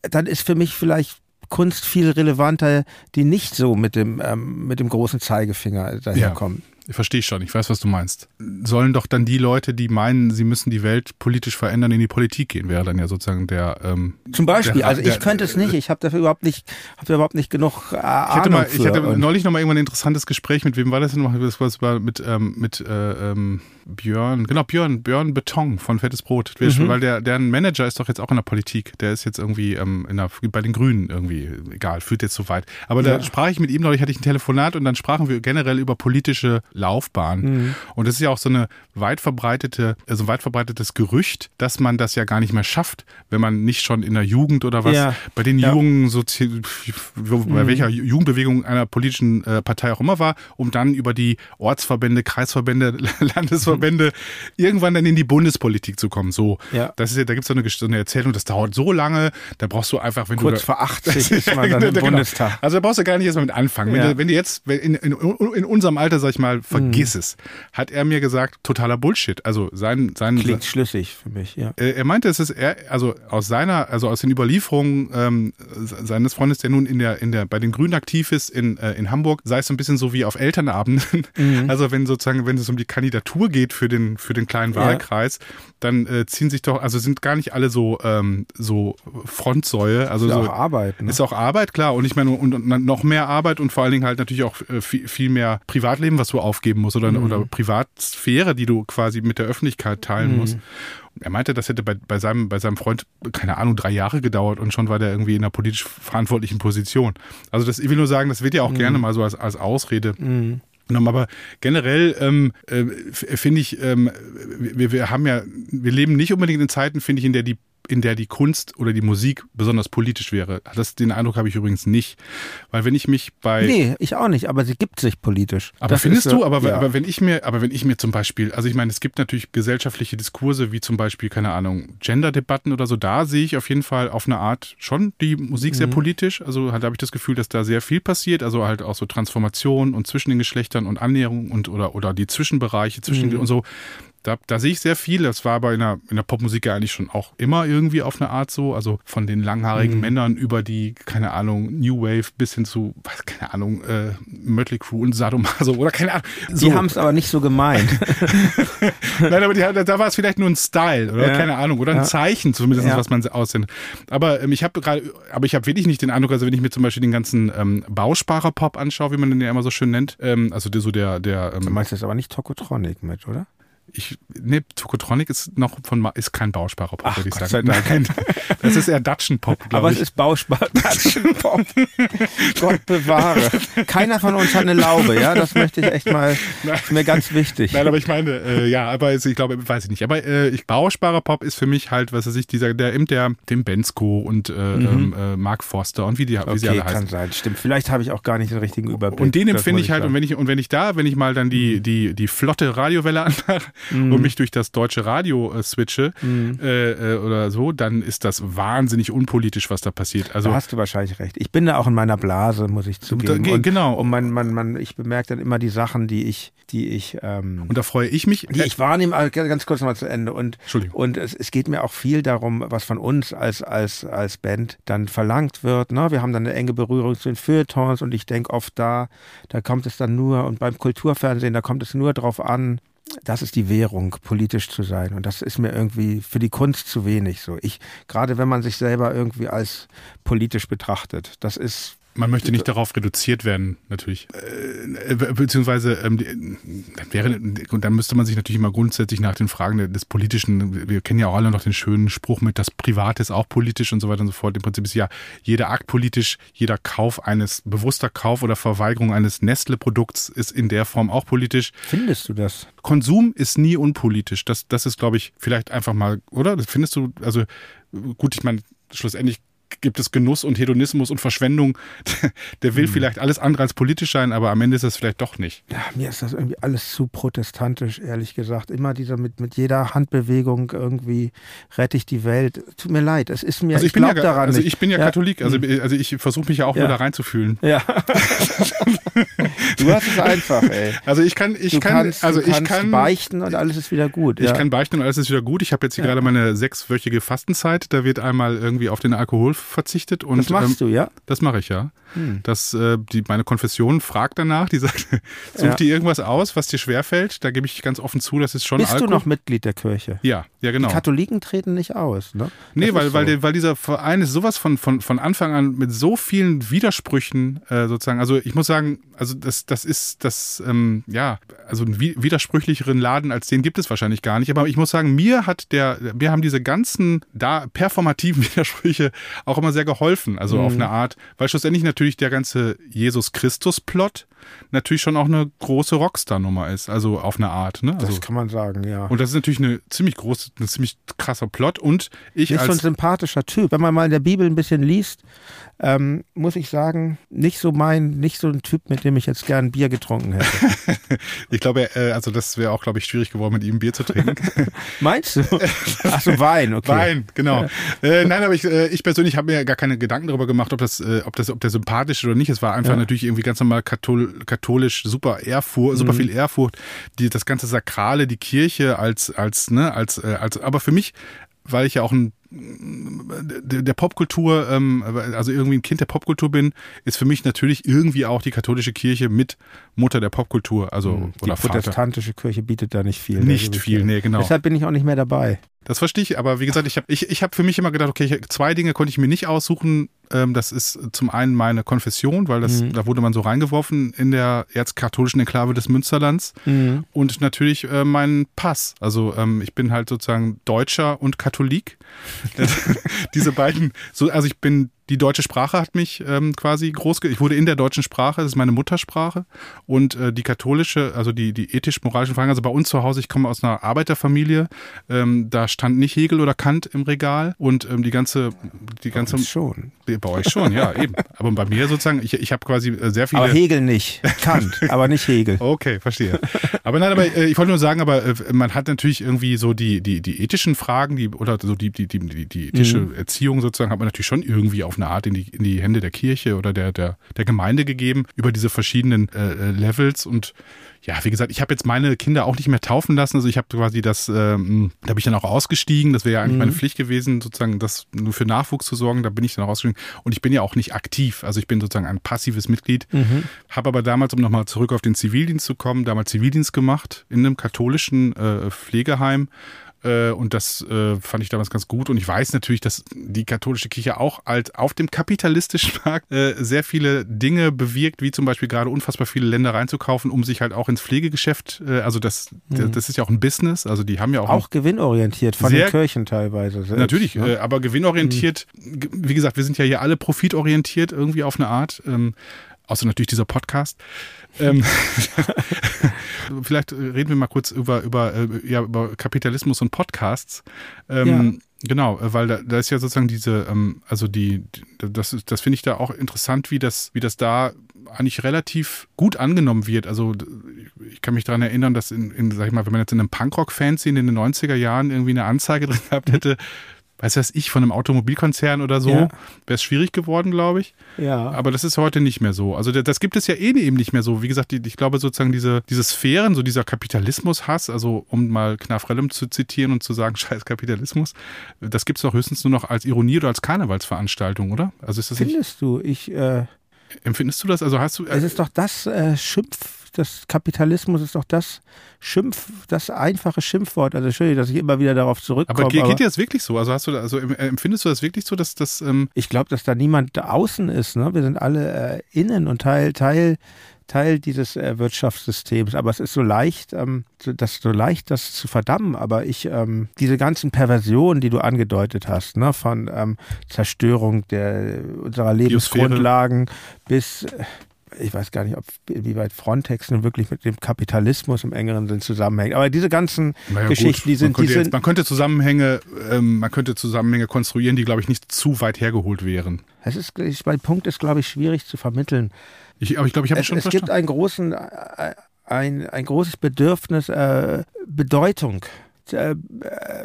[SPEAKER 4] dann ist für mich vielleicht Kunst viel relevanter, die nicht so mit dem, ähm, mit dem großen Zeigefinger daherkommen.
[SPEAKER 3] Ja. Verstehe ich schon, ich weiß, was du meinst. Sollen doch dann die Leute, die meinen, sie müssen die Welt politisch verändern, in die Politik gehen, wäre dann ja sozusagen der. Ähm,
[SPEAKER 4] Zum Beispiel, der, also ich der, könnte es nicht, ich habe dafür überhaupt nicht, habe da überhaupt nicht genug äh, ich
[SPEAKER 3] hatte mal, Ich hatte neulich noch mal irgendwann ein interessantes Gespräch mit wem war das denn? Das war mit ähm, mit äh, ähm, Björn, genau, Björn, Björn Beton von Fettes Brot. Mhm. Weil der, deren Manager ist doch jetzt auch in der Politik. Der ist jetzt irgendwie ähm, in der, bei den Grünen irgendwie, egal, führt jetzt so weit. Aber ja. da sprach ich mit ihm neulich, hatte ich ein Telefonat und dann sprachen wir generell über politische Laufbahn. Mhm. Und das ist ja auch so eine weit verbreitete, also weit verbreitetes Gerücht, dass man das ja gar nicht mehr schafft, wenn man nicht schon in der Jugend oder was ja. bei den ja. Jungen, so, bei mhm. welcher Jugendbewegung einer politischen äh, Partei auch immer war, um dann über die Ortsverbände, Kreisverbände, Landesverbände Verbände irgendwann dann in die Bundespolitik zu kommen. So, ja. das ist ja, da gibt es so eine, so eine Erzählung, das dauert so lange, da brauchst du einfach, wenn
[SPEAKER 4] Kurz
[SPEAKER 3] du.
[SPEAKER 4] Kurz vor 80 ist man dann im genau. Bundestag.
[SPEAKER 3] Also da brauchst du gar nicht erstmal mit anfangen. Wenn, du, wenn du jetzt in, in, in, unserem Alter, sag ich mal, vergiss mhm. es, hat er mir gesagt, totaler Bullshit. Also sein, sein
[SPEAKER 4] Klingt schlüssig für mich, ja.
[SPEAKER 3] Er meinte, es ist er, also aus seiner, also aus den Überlieferungen ähm, seines Freundes, der nun in der, in der, bei den Grünen aktiv ist in, äh, in Hamburg, sei es so ein bisschen so wie auf Elternabenden. Mhm. Also wenn sozusagen, wenn es um die Kandidatur geht, für den, für den kleinen Wahlkreis, ja. dann äh, ziehen sich doch, also sind gar nicht alle so, ähm, so Frontsäue. Also ist
[SPEAKER 4] so,
[SPEAKER 3] auch
[SPEAKER 4] Arbeit.
[SPEAKER 3] Ne? Ist auch Arbeit, klar. Und ich meine, und, und, noch mehr Arbeit und vor allen Dingen halt natürlich auch äh, viel, viel mehr Privatleben, was du aufgeben musst oder, mhm. oder Privatsphäre, die du quasi mit der Öffentlichkeit teilen mhm. musst. Er meinte, das hätte bei, bei, seinem, bei seinem Freund, keine Ahnung, drei Jahre gedauert und schon war der irgendwie in einer politisch verantwortlichen Position. Also das, ich will nur sagen, das wird ja auch mhm. gerne mal so als, als Ausrede mhm. Aber generell ähm, äh, finde ich, ähm, wir, wir haben ja, wir leben nicht unbedingt in Zeiten, finde ich, in der die in der die Kunst oder die Musik besonders politisch wäre. Das, den Eindruck habe ich übrigens nicht. Weil wenn ich mich bei.
[SPEAKER 4] Nee, ich auch nicht, aber sie gibt sich politisch.
[SPEAKER 3] Aber das findest du, aber, ja. aber wenn ich mir, aber wenn ich mir zum Beispiel, also ich meine, es gibt natürlich gesellschaftliche Diskurse, wie zum Beispiel, keine Ahnung, Gender-Debatten oder so, da sehe ich auf jeden Fall auf eine Art schon die Musik sehr mhm. politisch. Also halt, habe ich das Gefühl, dass da sehr viel passiert. Also halt auch so Transformation und zwischen den Geschlechtern und Annäherung und oder, oder die Zwischenbereiche zwischen mhm. und so da, da sehe ich sehr viel. Das war aber in der, in der Popmusik ja eigentlich schon auch immer irgendwie auf eine Art so. Also von den langhaarigen mhm. Männern über die, keine Ahnung, New Wave bis hin zu, was, keine Ahnung, äh, Mötley Crew und Sadomaso oder keine Ahnung.
[SPEAKER 4] So. Die haben es aber nicht so gemeint.
[SPEAKER 3] Nein, aber die, da war es vielleicht nur ein Style oder ja. keine Ahnung oder ein ja. Zeichen zumindest, ja. was man aussehen. Aber ähm, ich habe gerade, aber ich habe wirklich nicht den Eindruck, also wenn ich mir zum Beispiel den ganzen ähm, Bausparer-Pop anschaue, wie man den ja immer so schön nennt, ähm, also der, so der, der. Ähm,
[SPEAKER 4] du meinst jetzt aber nicht Tokotronic mit, oder?
[SPEAKER 3] Ich, ne, Tokotronic ist noch von, ist kein Bausparer-Pop, würde ich Gott sagen. Nein, das ist eher Datschen-Pop,
[SPEAKER 4] Aber ich. es ist Bausparer, Datschen-Pop. Gott bewahre. Keiner von uns hat eine Laube, ja, das möchte ich echt mal, ist mir ganz wichtig.
[SPEAKER 3] Nein, aber ich meine, äh, ja, aber ich glaube, weiß ich nicht. Aber äh, ich, Bausparer-Pop ist für mich halt, was weiß ich, dieser, der im der, dem Bensko und äh, mhm. Ähm, äh, Mark Forster und wie die, wie
[SPEAKER 4] okay,
[SPEAKER 3] sie alle heißen.
[SPEAKER 4] kann sein, stimmt. Vielleicht habe ich auch gar nicht den richtigen Überblick.
[SPEAKER 3] Und den empfinde ich halt, und wenn ich, und wenn ich da, wenn ich mal dann die, die, die flotte Radiowelle anmache, mhm. und mich durch das deutsche Radio äh, switche mhm. äh, oder so, dann ist das wahnsinnig unpolitisch, was da passiert. Also
[SPEAKER 4] da hast du wahrscheinlich recht. Ich bin da auch in meiner Blase, muss ich zugeben.
[SPEAKER 3] Da, genau.
[SPEAKER 4] Und man, man, man, ich bemerke dann immer die Sachen, die ich, die ich. Ähm,
[SPEAKER 3] und da freue ich mich.
[SPEAKER 4] Die ich wahrnehme, ganz kurz nochmal zu Ende. Und, und es, es geht mir auch viel darum, was von uns als, als, als Band dann verlangt wird. Ne? Wir haben dann eine enge Berührung zu den Feuilletons und ich denke oft da, da kommt es dann nur, und beim Kulturfernsehen, da kommt es nur drauf an, das ist die Währung, politisch zu sein. Und das ist mir irgendwie für die Kunst zu wenig so. Ich, gerade wenn man sich selber irgendwie als politisch betrachtet, das ist
[SPEAKER 3] man möchte nicht darauf reduziert werden, natürlich. Äh, beziehungsweise, ähm, dann wäre, und dann müsste man sich natürlich immer grundsätzlich nach den Fragen des Politischen, wir kennen ja auch alle noch den schönen Spruch mit, das Private ist auch politisch und so weiter und so fort. Im Prinzip ist ja jeder Akt politisch, jeder Kauf eines, bewusster Kauf oder Verweigerung eines Nestle-Produkts ist in der Form auch politisch.
[SPEAKER 4] Findest du das?
[SPEAKER 3] Konsum ist nie unpolitisch. Das, das ist, glaube ich, vielleicht einfach mal, oder? Das findest du, also gut, ich meine, schlussendlich gibt es Genuss und Hedonismus und Verschwendung. Der will mhm. vielleicht alles andere als politisch sein, aber am Ende ist es vielleicht doch nicht.
[SPEAKER 4] Ja, mir ist das irgendwie alles zu protestantisch, ehrlich gesagt. Immer dieser mit, mit jeder Handbewegung irgendwie rette ich die Welt. Tut mir leid, es ist mir,
[SPEAKER 3] also ich, ich ja, daran Also ich bin ja, ja. Katholik, also, mhm. also ich versuche mich ja auch ja. nur da reinzufühlen.
[SPEAKER 4] Ja. du hast es einfach, ey.
[SPEAKER 3] Also ich kann, ich
[SPEAKER 4] du
[SPEAKER 3] kann,
[SPEAKER 4] kannst,
[SPEAKER 3] also
[SPEAKER 4] ich kann beichten und alles ist wieder gut.
[SPEAKER 3] Ich kann beichten und alles ist wieder gut. Ich habe jetzt hier gerade meine sechswöchige Fastenzeit. Da wird einmal irgendwie auf den Alkohol verzichtet. Und,
[SPEAKER 4] das machst ähm, du, ja?
[SPEAKER 3] Das mache ich, ja. Hm. Das, äh, die, meine Konfession fragt danach, die sagt, such ja. dir irgendwas aus, was dir schwerfällt. Da gebe ich ganz offen zu, das ist schon
[SPEAKER 4] Bist
[SPEAKER 3] Alkohol.
[SPEAKER 4] du noch Mitglied der Kirche?
[SPEAKER 3] Ja, ja genau.
[SPEAKER 4] Die Katholiken treten nicht aus, ne?
[SPEAKER 3] Nee, weil, so. weil, weil dieser Verein ist sowas von, von, von Anfang an mit so vielen Widersprüchen äh, sozusagen, also ich muss sagen, also das, das ist das, ähm, ja, also einen widersprüchlicheren Laden als den gibt es wahrscheinlich gar nicht. Aber ich muss sagen, mir hat der, mir haben diese ganzen da performativen Widersprüche auch immer sehr geholfen. Also mhm. auf eine Art, weil schlussendlich natürlich der ganze Jesus Christus-Plot natürlich schon auch eine große Rockstar-Nummer ist, also auf eine Art. Ne? Also,
[SPEAKER 4] das kann man sagen, ja.
[SPEAKER 3] Und das ist natürlich eine ziemlich große, ein ziemlich krasser Plot. Und ich
[SPEAKER 4] ist als so ein sympathischer Typ. Wenn man mal in der Bibel ein bisschen liest, ähm, muss ich sagen, nicht so mein, nicht so ein Typ, mit dem ich jetzt gern Bier getrunken hätte.
[SPEAKER 3] ich glaube, äh, also das wäre auch, glaube ich, schwierig geworden, mit ihm Bier zu trinken.
[SPEAKER 4] Meinst du? Ach so, Wein, okay.
[SPEAKER 3] Wein, genau. Äh, nein, aber ich, äh, ich persönlich habe mir gar keine Gedanken darüber gemacht, ob das, äh, ob das, ob der sympathisch ist oder nicht. Es war einfach ja. natürlich irgendwie ganz normal kathol katholisch, super Ehrfurcht, super mhm. viel Ehrfurcht, die, das ganze Sakrale, die Kirche als, als, ne, als, äh, als, aber für mich weil ich ja auch ein der Popkultur, ähm, also irgendwie ein Kind der Popkultur bin, ist für mich natürlich irgendwie auch die katholische Kirche mit Mutter der Popkultur. Also,
[SPEAKER 4] hm, die protestantische Kirche bietet da nicht viel.
[SPEAKER 3] Nicht viel, nee, genau.
[SPEAKER 4] Deshalb bin ich auch nicht mehr dabei.
[SPEAKER 3] Das verstehe ich, aber wie gesagt, ich habe ich, ich hab für mich immer gedacht, okay, zwei Dinge konnte ich mir nicht aussuchen. Ähm, das ist zum einen meine Konfession, weil das, mhm. da wurde man so reingeworfen in der erzkatholischen Enklave des Münsterlands. Mhm. Und natürlich äh, mein Pass. Also ähm, ich bin halt sozusagen Deutscher und Katholik. Diese beiden, so, also ich bin die deutsche Sprache hat mich ähm, quasi groß, ich wurde in der deutschen Sprache, das ist meine Muttersprache und äh, die katholische, also die, die ethisch-moralischen Fragen, also bei uns zu Hause, ich komme aus einer Arbeiterfamilie, ähm, da stand nicht Hegel oder Kant im Regal und ähm, die ganze, die ganze.
[SPEAKER 4] Bei schon.
[SPEAKER 3] Bei euch schon, ja, eben. Aber bei mir sozusagen, ich, ich habe quasi äh, sehr viele.
[SPEAKER 4] Aber Hegel nicht. Kant, aber nicht Hegel.
[SPEAKER 3] Okay, verstehe. Aber nein, aber äh, ich wollte nur sagen, aber äh, man hat natürlich irgendwie so die, die, die ethischen Fragen, die, oder so die, die, die, die ethische mhm. Erziehung sozusagen, hat man natürlich schon irgendwie auf eine Art in die, in die Hände der Kirche oder der, der, der Gemeinde gegeben über diese verschiedenen äh, Levels und ja, wie gesagt, ich habe jetzt meine Kinder auch nicht mehr taufen lassen. Also ich habe quasi das, ähm, da bin ich dann auch ausgestiegen. Das wäre ja eigentlich mhm. meine Pflicht gewesen, sozusagen das nur für Nachwuchs zu sorgen. Da bin ich dann auch ausgestiegen. Und ich bin ja auch nicht aktiv. Also ich bin sozusagen ein passives Mitglied. Mhm. Habe aber damals, um nochmal zurück auf den Zivildienst zu kommen, damals Zivildienst gemacht in einem katholischen äh, Pflegeheim äh, und das äh, fand ich damals ganz gut. Und ich weiß natürlich, dass die katholische Kirche auch als auf dem kapitalistischen Markt äh, sehr viele Dinge bewirkt, wie zum Beispiel gerade unfassbar viele Länder reinzukaufen, um sich halt auch ins Pflegegeschäft, also das, mhm. das ist ja auch ein Business. Also die haben ja auch.
[SPEAKER 4] Auch gewinnorientiert von den Kirchen teilweise.
[SPEAKER 3] Selbst, natürlich, ne? aber gewinnorientiert, mhm. wie gesagt, wir sind ja hier alle profitorientiert irgendwie auf eine Art. Außer natürlich dieser Podcast. Ähm, vielleicht reden wir mal kurz über, über, äh, ja, über Kapitalismus und Podcasts. Ähm, ja. Genau, weil da, da ist ja sozusagen diese, ähm, also die, das, das finde ich da auch interessant, wie das, wie das da eigentlich relativ gut angenommen wird. Also ich kann mich daran erinnern, dass in, in, sag ich mal, wenn man jetzt in einem Punkrock-Fanzine in den 90er Jahren irgendwie eine Anzeige drin gehabt hätte, weiß was ich, von einem Automobilkonzern oder so, ja. wäre es schwierig geworden, glaube ich.
[SPEAKER 4] Ja.
[SPEAKER 3] Aber das ist heute nicht mehr so. Also das gibt es ja eh eben nicht mehr so. Wie gesagt, ich glaube sozusagen diese, diese Sphären, so dieser Kapitalismus-Hass, also um mal Knarfrellem zu zitieren und zu sagen, scheiß Kapitalismus, das gibt es doch höchstens nur noch als Ironie oder als Karnevalsveranstaltung, oder? Also ist das
[SPEAKER 4] Findest
[SPEAKER 3] nicht,
[SPEAKER 4] du? Ich äh,
[SPEAKER 3] Empfindest du das? Also hast du. Äh,
[SPEAKER 4] es ist doch das äh, Schimpf das Kapitalismus ist doch das Schimpf, das einfache Schimpfwort. Also Entschuldigung, dass ich immer wieder darauf zurückkomme.
[SPEAKER 3] Aber geht, dir das wirklich so? Also hast du, also empfindest du das wirklich so, dass das? Ähm
[SPEAKER 4] ich glaube, dass da niemand außen ist. Ne? Wir sind alle äh, innen und Teil, Teil Teil dieses äh, Wirtschaftssystems. Aber es ist so leicht, ähm, das so leicht, das zu verdammen. Aber ich, ähm, diese ganzen Perversionen, die du angedeutet hast, ne, von ähm, Zerstörung der unserer Lebensgrundlagen bis äh, ich weiß gar nicht, ob inwieweit Frontex nun wirklich mit dem Kapitalismus im engeren Sinn zusammenhängt. Aber diese ganzen ja, Geschichten, die sind,
[SPEAKER 3] man
[SPEAKER 4] die
[SPEAKER 3] jetzt,
[SPEAKER 4] sind.
[SPEAKER 3] Man könnte Zusammenhänge, ähm, man könnte Zusammenhänge konstruieren, die, glaube ich, nicht zu weit hergeholt wären.
[SPEAKER 4] Es ist, mein Punkt ist, glaube ich, schwierig zu vermitteln.
[SPEAKER 3] Ich, aber ich glaube, ich habe es schon
[SPEAKER 4] Es
[SPEAKER 3] verstanden.
[SPEAKER 4] gibt einen großen, äh, ein, ein großes Bedürfnis, äh, Bedeutung, äh,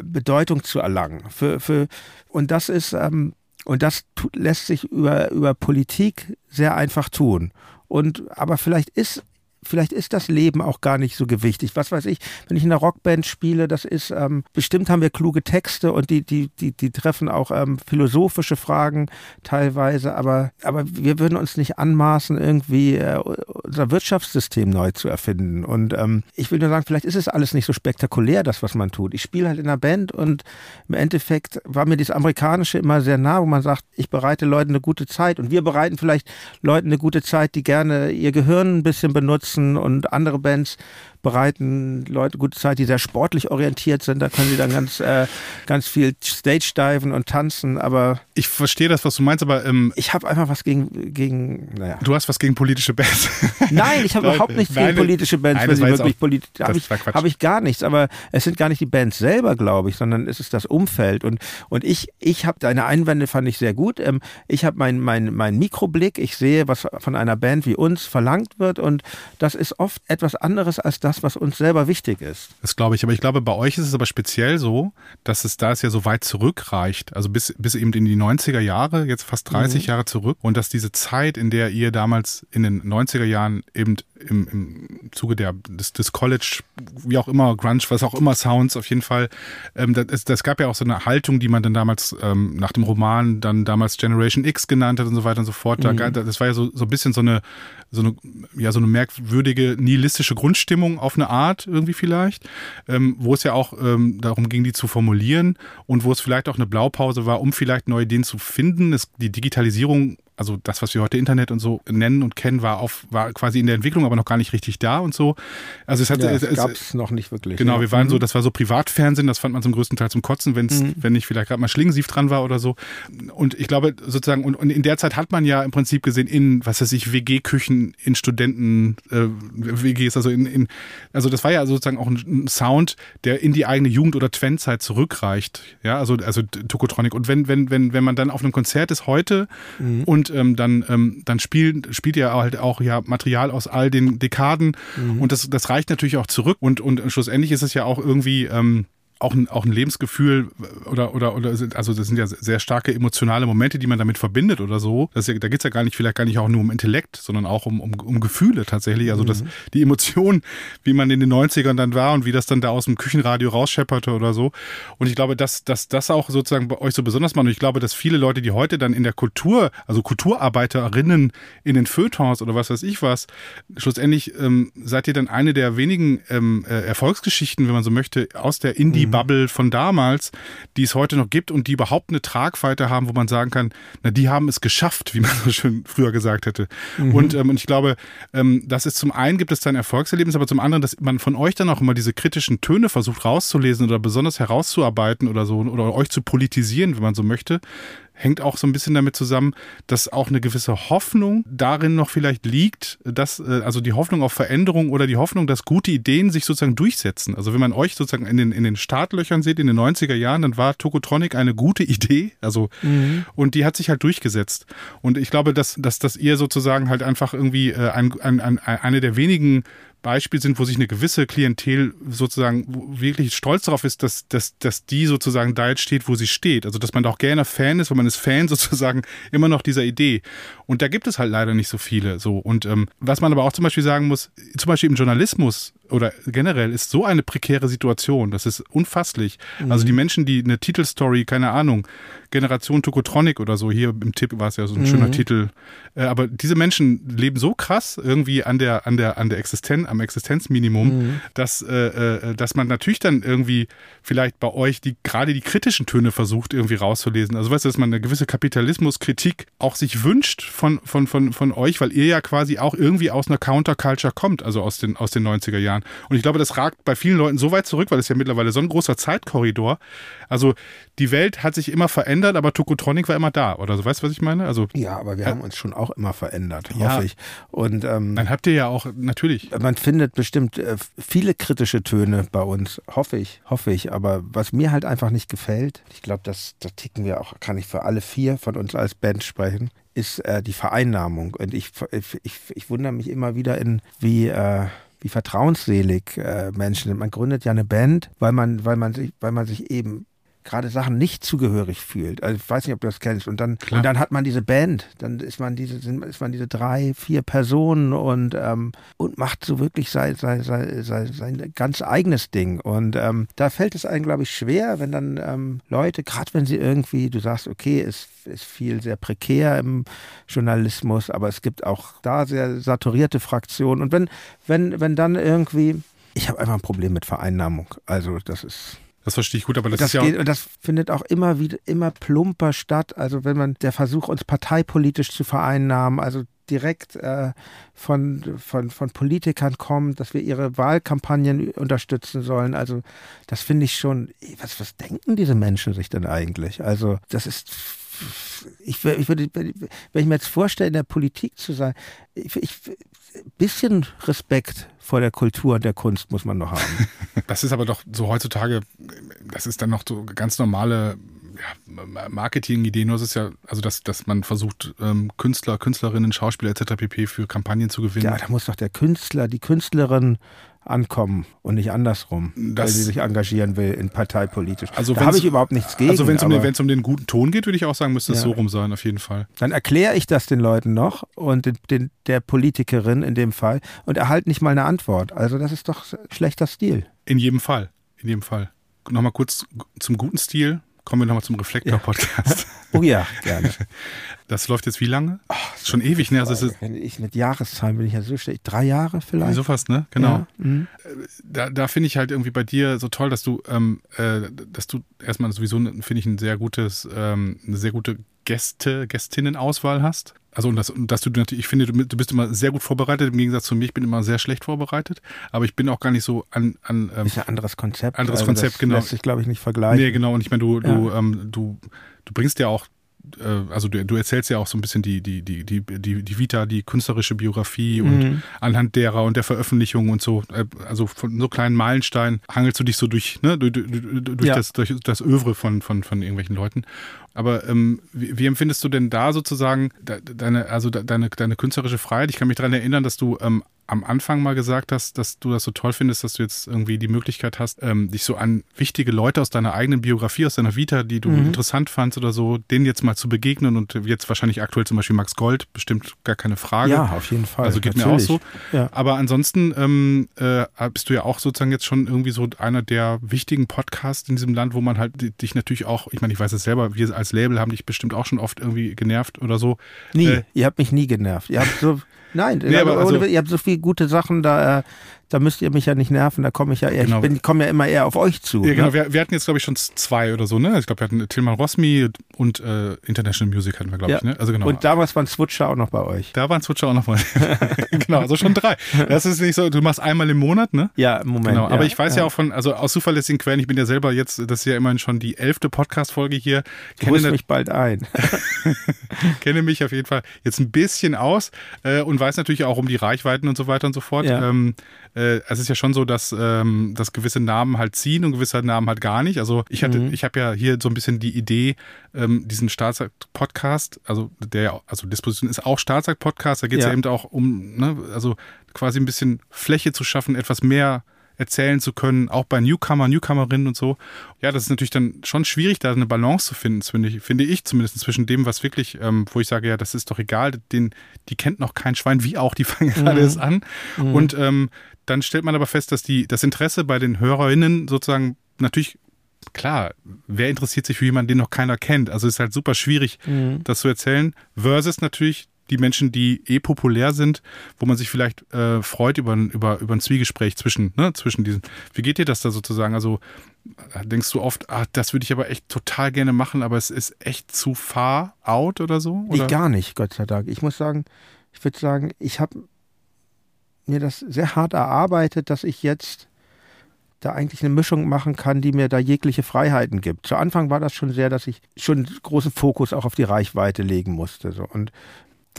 [SPEAKER 4] Bedeutung zu erlangen. Für, für, und das ist, ähm, und das lässt sich über, über Politik sehr einfach tun. Und, aber vielleicht ist vielleicht ist das Leben auch gar nicht so gewichtig. Was weiß ich, wenn ich in einer Rockband spiele, das ist, ähm, bestimmt haben wir kluge Texte und die, die, die, die treffen auch ähm, philosophische Fragen teilweise, aber, aber wir würden uns nicht anmaßen, irgendwie äh, unser Wirtschaftssystem neu zu erfinden. Und ähm, ich will nur sagen, vielleicht ist es alles nicht so spektakulär, das, was man tut. Ich spiele halt in einer Band und im Endeffekt war mir das Amerikanische immer sehr nah, wo man sagt, ich bereite Leuten eine gute Zeit und wir bereiten vielleicht Leuten eine gute Zeit, die gerne ihr Gehirn ein bisschen benutzen und andere Bands bereiten Leute gute Zeit, die sehr sportlich orientiert sind. Da können sie dann ganz, äh, ganz viel Stage-Diven und tanzen. Aber
[SPEAKER 3] ich verstehe das, was du meinst, aber ähm,
[SPEAKER 4] ich habe einfach was gegen, gegen, naja.
[SPEAKER 3] Du hast was gegen politische Bands.
[SPEAKER 4] Nein, ich habe überhaupt nichts gegen politische Bands, wenn sie wirklich politisch. Habe ich, hab ich gar nichts. Aber es sind gar nicht die Bands selber, glaube ich, sondern es ist das Umfeld. Und, und ich, ich habe deine Einwände fand ich sehr gut. Ähm, ich habe meinen mein, mein Mikroblick. Ich sehe, was von einer Band wie uns verlangt wird. Und das ist oft etwas anderes als das das, was uns selber wichtig ist.
[SPEAKER 3] Das glaube ich. Aber ich glaube, bei euch ist es aber speziell so, dass es da es ja so weit zurückreicht, also bis, bis eben in die 90er Jahre, jetzt fast 30 mhm. Jahre zurück. Und dass diese Zeit, in der ihr damals in den 90er Jahren eben im, im Zuge der, des, des College, wie auch immer, Grunge, was auch immer, Sounds auf jeden Fall, ähm, das, das gab ja auch so eine Haltung, die man dann damals ähm, nach dem Roman dann damals Generation X genannt hat und so weiter und so fort. Mhm. Da, das war ja so, so ein bisschen so eine, so eine, ja, so eine merkwürdige, nihilistische Grundstimmung auf eine Art irgendwie vielleicht, ähm, wo es ja auch ähm, darum ging, die zu formulieren und wo es vielleicht auch eine Blaupause war, um vielleicht neue Ideen zu finden. Es, die Digitalisierung also das, was wir heute Internet und so nennen und kennen, war auf, war quasi in der Entwicklung, aber noch gar nicht richtig da und so. Also es hat
[SPEAKER 4] ja, es, es gab es noch nicht wirklich.
[SPEAKER 3] Genau, ja. wir waren mhm. so, das war so Privatfernsehen, das fand man zum größten Teil zum Kotzen, wenn's, mhm. wenn nicht vielleicht gerade mal Schlingensief dran war oder so. Und ich glaube sozusagen, und, und in der Zeit hat man ja im Prinzip gesehen, in, was weiß ich, WG-Küchen, in Studenten, äh, WGs, also in, in, also das war ja sozusagen auch ein Sound, der in die eigene Jugend- oder Twent-Zeit zurückreicht. Ja, also, also Tokotronic. Und wenn, wenn, wenn, wenn man dann auf einem Konzert ist heute mhm. und ähm, dann, ähm, dann spielt, spielt ihr halt auch ja Material aus all den Dekaden mhm. und das, das reicht natürlich auch zurück und, und schlussendlich ist es ja auch irgendwie ähm, auch ein, auch ein Lebensgefühl oder, oder, oder, also das sind ja sehr starke emotionale Momente, die man damit verbindet oder so. Das ja, da geht's ja gar nicht, vielleicht gar nicht auch nur um Intellekt, sondern auch um, um, um Gefühle tatsächlich. Also mhm. das, die Emotion, wie man in den 90ern dann war und wie das dann da aus dem Küchenradio rausschepperte oder so. Und ich glaube, dass, dass das auch sozusagen bei euch so besonders macht. Und ich glaube, dass viele Leute, die heute dann in der Kultur, also Kulturarbeiterinnen in den Feuilletons oder was weiß ich was, schlussendlich ähm, seid ihr dann eine der wenigen ähm, äh, Erfolgsgeschichten, wenn man so möchte, aus der Indie- Bubble von damals, die es heute noch gibt und die überhaupt eine Tragweite haben, wo man sagen kann, na, die haben es geschafft, wie man so schön früher gesagt hätte. Mhm. Und, ähm, und ich glaube, ähm, das ist zum einen gibt es dann Erfolgserlebnis, aber zum anderen, dass man von euch dann auch immer diese kritischen Töne versucht rauszulesen oder besonders herauszuarbeiten oder so oder euch zu politisieren, wenn man so möchte, hängt auch so ein bisschen damit zusammen, dass auch eine gewisse Hoffnung darin noch vielleicht liegt, dass, äh, also die Hoffnung auf Veränderung oder die Hoffnung, dass gute Ideen sich sozusagen durchsetzen. Also wenn man euch sozusagen in den, in den Startlöchern sieht, in den 90er Jahren, dann war Tokotronic eine gute Idee, also, mhm. und die hat sich halt durchgesetzt. Und ich glaube, dass, dass, dass ihr sozusagen halt einfach irgendwie äh, ein, ein, ein, eine der wenigen Beispiel sind, wo sich eine gewisse Klientel sozusagen wirklich stolz darauf ist, dass, dass, dass die sozusagen da jetzt steht, wo sie steht. Also dass man da auch gerne Fan ist, weil man ist Fan sozusagen immer noch dieser Idee. Und da gibt es halt leider nicht so viele. So. Und ähm, was man aber auch zum Beispiel sagen muss, zum Beispiel im Journalismus oder generell ist so eine prekäre Situation. Das ist unfasslich. Mhm. Also die Menschen, die eine Titelstory, keine Ahnung, Generation Tokotronic oder so, hier im Tipp war es ja so ein mhm. schöner Titel. Äh, aber diese Menschen leben so krass irgendwie an der, an der, an der Existenz, am Existenzminimum, mhm. dass, äh, äh, dass man natürlich dann irgendwie vielleicht bei euch die, gerade die kritischen Töne versucht irgendwie rauszulesen. Also weißt du, dass man eine gewisse Kapitalismuskritik auch sich wünscht von, von, von, von euch, weil ihr ja quasi auch irgendwie aus einer Counterculture kommt, also aus den, aus den 90er Jahren Jahren. Und ich glaube, das ragt bei vielen Leuten so weit zurück, weil es ja mittlerweile so ein großer Zeitkorridor. Also die Welt hat sich immer verändert, aber Tokotronic war immer da. Oder so, weißt du, was ich meine? Also
[SPEAKER 4] Ja, aber wir haben uns schon auch immer verändert,
[SPEAKER 3] Ja.
[SPEAKER 4] hoffe ich. Und ähm,
[SPEAKER 3] dann habt ihr ja auch natürlich.
[SPEAKER 4] man findet bestimmt äh, viele kritische Töne bei uns, hoffe ich, hoffe ich. Aber was mir halt einfach nicht gefällt, ich glaube, das, da ticken wir auch, kann ich für alle vier von uns als Band sprechen, ist äh, die Vereinnahmung. Und ich, ich, ich, ich wundere mich immer wieder in, wie, äh, wie vertrauensselig äh, Menschen sind. Man gründet ja eine Band, weil man, weil man sich, weil man sich eben gerade Sachen nicht zugehörig fühlt. Also ich weiß nicht, ob du das kennst. Und dann,
[SPEAKER 3] Klar.
[SPEAKER 4] und dann hat man diese Band, dann ist man diese, sind, ist man diese drei, vier Personen und, ähm, und macht so wirklich sein, sein, sein, sein, sein ganz eigenes Ding. Und ähm, da fällt es einem, glaube ich, schwer, wenn dann ähm, Leute, gerade wenn sie irgendwie, du sagst, okay, es ist viel sehr prekär im Journalismus, aber es gibt auch da sehr saturierte Fraktionen. Und wenn, wenn, wenn dann irgendwie, ich habe einfach ein Problem mit Vereinnahmung. Also das ist
[SPEAKER 3] Das verstehe ich gut, aber das,
[SPEAKER 4] das
[SPEAKER 3] ist ja.
[SPEAKER 4] geht, und das findet auch immer wieder immer plumper statt. Also wenn man der Versuch, uns parteipolitisch zu vereinnahmen, also direkt äh, von, von, von Politikern kommt, dass wir ihre Wahlkampagnen unterstützen sollen. Also das finde ich schon, was, was denken diese Menschen sich denn eigentlich? Also das ist, ich, ich würde, wenn ich mir jetzt vorstelle, in der Politik zu sein, ich, ich, bisschen Respekt vor der Kultur und der Kunst muss man noch haben.
[SPEAKER 3] Das ist aber doch so heutzutage, das ist dann noch so ganz normale ja, Marketing-Idee. Nur es ist ja, also dass, dass man versucht, ähm, Künstler, Künstlerinnen, Schauspieler etc. pp. für Kampagnen zu gewinnen.
[SPEAKER 4] Ja, da muss doch der Künstler, die Künstlerin ankommen und nicht andersrum, weil
[SPEAKER 3] Das-
[SPEAKER 4] sie sich engagieren will in parteipolitisch.
[SPEAKER 3] Also
[SPEAKER 4] da habe ich überhaupt nichts gegen.
[SPEAKER 3] also wenn es um, um den guten Ton geht, würde ich auch sagen, müsste es
[SPEAKER 4] Ja.
[SPEAKER 3] so rum sein, auf jeden Fall.
[SPEAKER 4] dann erkläre ich das den Leuten noch und den, den, der Politikerin in dem Fall und erhalte nicht mal eine Antwort. Also das ist doch schlechter Stil.
[SPEAKER 3] In jedem Fall. In jedem Fall. Nochmal kurz zum guten Stil. Kommen wir nochmal zum Reflektor-Podcast.
[SPEAKER 4] Oh ja, gerne.
[SPEAKER 3] Das läuft jetzt wie lange? Schon ewig, ne? Also es ist
[SPEAKER 4] Wenn ich mit Jahreszahlen bin ich ja so schlecht. Drei Jahre vielleicht?
[SPEAKER 3] so fast, ne? Genau.
[SPEAKER 4] Ja, mhm.
[SPEAKER 3] da, da finde ich halt irgendwie bei dir so toll, dass du, ähm, äh, dass du erstmal sowieso, finde ich, ein sehr gutes, ähm, eine sehr gute Gäste, Gästinnenauswahl hast. Also und, das, und dass du natürlich, ich finde, du, du bist immer sehr gut vorbereitet, im Gegensatz zu mir, ich bin immer sehr schlecht vorbereitet, aber ich bin auch gar nicht so an, an ähm,
[SPEAKER 4] Ist ja ein anderes Konzept.
[SPEAKER 3] Anderes
[SPEAKER 4] also
[SPEAKER 3] Konzept,
[SPEAKER 4] das
[SPEAKER 3] genau.
[SPEAKER 4] Lässt sich, glaube ich, nicht vergleichen.
[SPEAKER 3] Nee, genau, und ich meine, du, du, ähm, du, du bringst ja auch äh, also du, du erzählst ja auch so ein bisschen die, die, die, die, die, die Vita, die künstlerische Biografie und
[SPEAKER 4] Mhm.
[SPEAKER 3] anhand derer und der Veröffentlichung und so, äh, also von so kleinen Meilensteinen hangelst du dich so durch, ne, durch, durch, durch
[SPEAKER 4] Ja.
[SPEAKER 3] das, durch das Övre von, von, von irgendwelchen Leuten. Aber ähm, wie, wie empfindest du denn da sozusagen de, deine, also de, deine, deine künstlerische Freiheit? Ich kann mich daran erinnern, dass du ähm, am Anfang mal gesagt hast, dass du das so toll findest, dass du jetzt irgendwie die Möglichkeit hast, ähm, dich so an wichtige Leute aus deiner eigenen Biografie, aus deiner Vita, die du
[SPEAKER 4] Mhm.
[SPEAKER 3] interessant fandst oder so, denen jetzt mal zu begegnen und jetzt wahrscheinlich aktuell zum Beispiel Max Gold, bestimmt gar keine Frage.
[SPEAKER 4] Ja, auf jeden Fall.
[SPEAKER 3] Also geht mir auch so.
[SPEAKER 4] Ja.
[SPEAKER 3] Aber ansonsten ähm, äh, bist du ja auch sozusagen jetzt schon irgendwie so einer der wichtigen Podcasts in diesem Land, wo man halt di- dich natürlich auch, ich meine, ich weiß es selber, wir als Label haben dich bestimmt auch schon oft irgendwie genervt oder so.
[SPEAKER 4] Nie.
[SPEAKER 3] Äh,
[SPEAKER 4] ihr habt mich nie genervt. Ihr habt so. Nein,
[SPEAKER 3] Nee, aber also-
[SPEAKER 4] ihr habt so viele gute Sachen, da, äh, da müsst ihr mich ja nicht nerven, da komme ich ja eher,
[SPEAKER 3] Genau.
[SPEAKER 4] ich komme ja immer eher auf euch zu.
[SPEAKER 3] Ja, genau.
[SPEAKER 4] ne?
[SPEAKER 3] Wir, wir hatten jetzt, glaube ich, schon zwei oder so, ne? Ich glaube, wir hatten Tilman Rosmi und äh, International Music hatten wir, glaube
[SPEAKER 4] Ja.
[SPEAKER 3] ich, ne? Also genau.
[SPEAKER 4] Und damals waren Switcher auch noch bei euch.
[SPEAKER 3] da waren Switcher auch nochmal. genau, also schon drei. Das ist nicht so, du machst einmal im Monat, ne?
[SPEAKER 4] Ja, im Moment.
[SPEAKER 3] Genau, aber
[SPEAKER 4] ja,
[SPEAKER 3] ich weiß ja. auch von, also aus zuverlässigen Quellen, ich bin ja selber jetzt, das ist ja immerhin schon die elfte Podcast-Folge hier,
[SPEAKER 4] Du
[SPEAKER 3] kenne,
[SPEAKER 4] mich bald ein.
[SPEAKER 3] kenne mich auf jeden Fall jetzt ein bisschen aus äh, und weiß natürlich auch um die Reichweiten und so weiter und so fort.
[SPEAKER 4] Ja.
[SPEAKER 3] Ähm, äh, es ist ja schon so, dass, ähm, dass gewisse Namen halt ziehen und gewisse Namen halt gar nicht. Also ich hatte,
[SPEAKER 4] Mhm.
[SPEAKER 3] ich habe ja hier so ein bisschen die Idee, ähm, diesen Staatsakt-Podcast, also der, also Disposition ist auch Staatsakt-Podcast, da geht es ja.
[SPEAKER 4] Ja.
[SPEAKER 3] eben auch um, ne, also quasi ein bisschen Fläche zu schaffen, etwas mehr erzählen zu können, auch bei Newcomer, Newcomerinnen und so. Ja, das ist natürlich dann schon schwierig, da eine Balance zu finden, finde ich, finde ich zumindest zwischen dem, was wirklich, ähm, wo ich sage, ja, das ist doch egal, den, die kennt noch kein Schwein, wie auch, die fangen gerade erst an. Und ähm, dann stellt man aber fest, dass die, das Interesse bei den HörerInnen sozusagen natürlich Klar, wer interessiert sich für jemanden, den noch keiner kennt? Also es ist halt super schwierig, das zu erzählen. Versus natürlich die Menschen, die eh populär sind, wo man sich vielleicht äh, freut über, ein- über, über ein Zwiegespräch zwischen, ne, zwischen diesen. Wie geht dir das da sozusagen? Also äh, denkst du oft, ah, das würde ich aber echt total gerne machen, aber es ist echt zu far out oder so? Oder?
[SPEAKER 4] Ich gar nicht, Gott sei Dank. Ich muss sagen, ich würde sagen, ich habe mir das sehr hart erarbeitet, dass ich jetzt da eigentlich eine Mischung machen kann, die mir da jegliche Freiheiten gibt. Zu Anfang war das schon sehr, dass ich schon großen Fokus auch auf die Reichweite legen musste. So. Und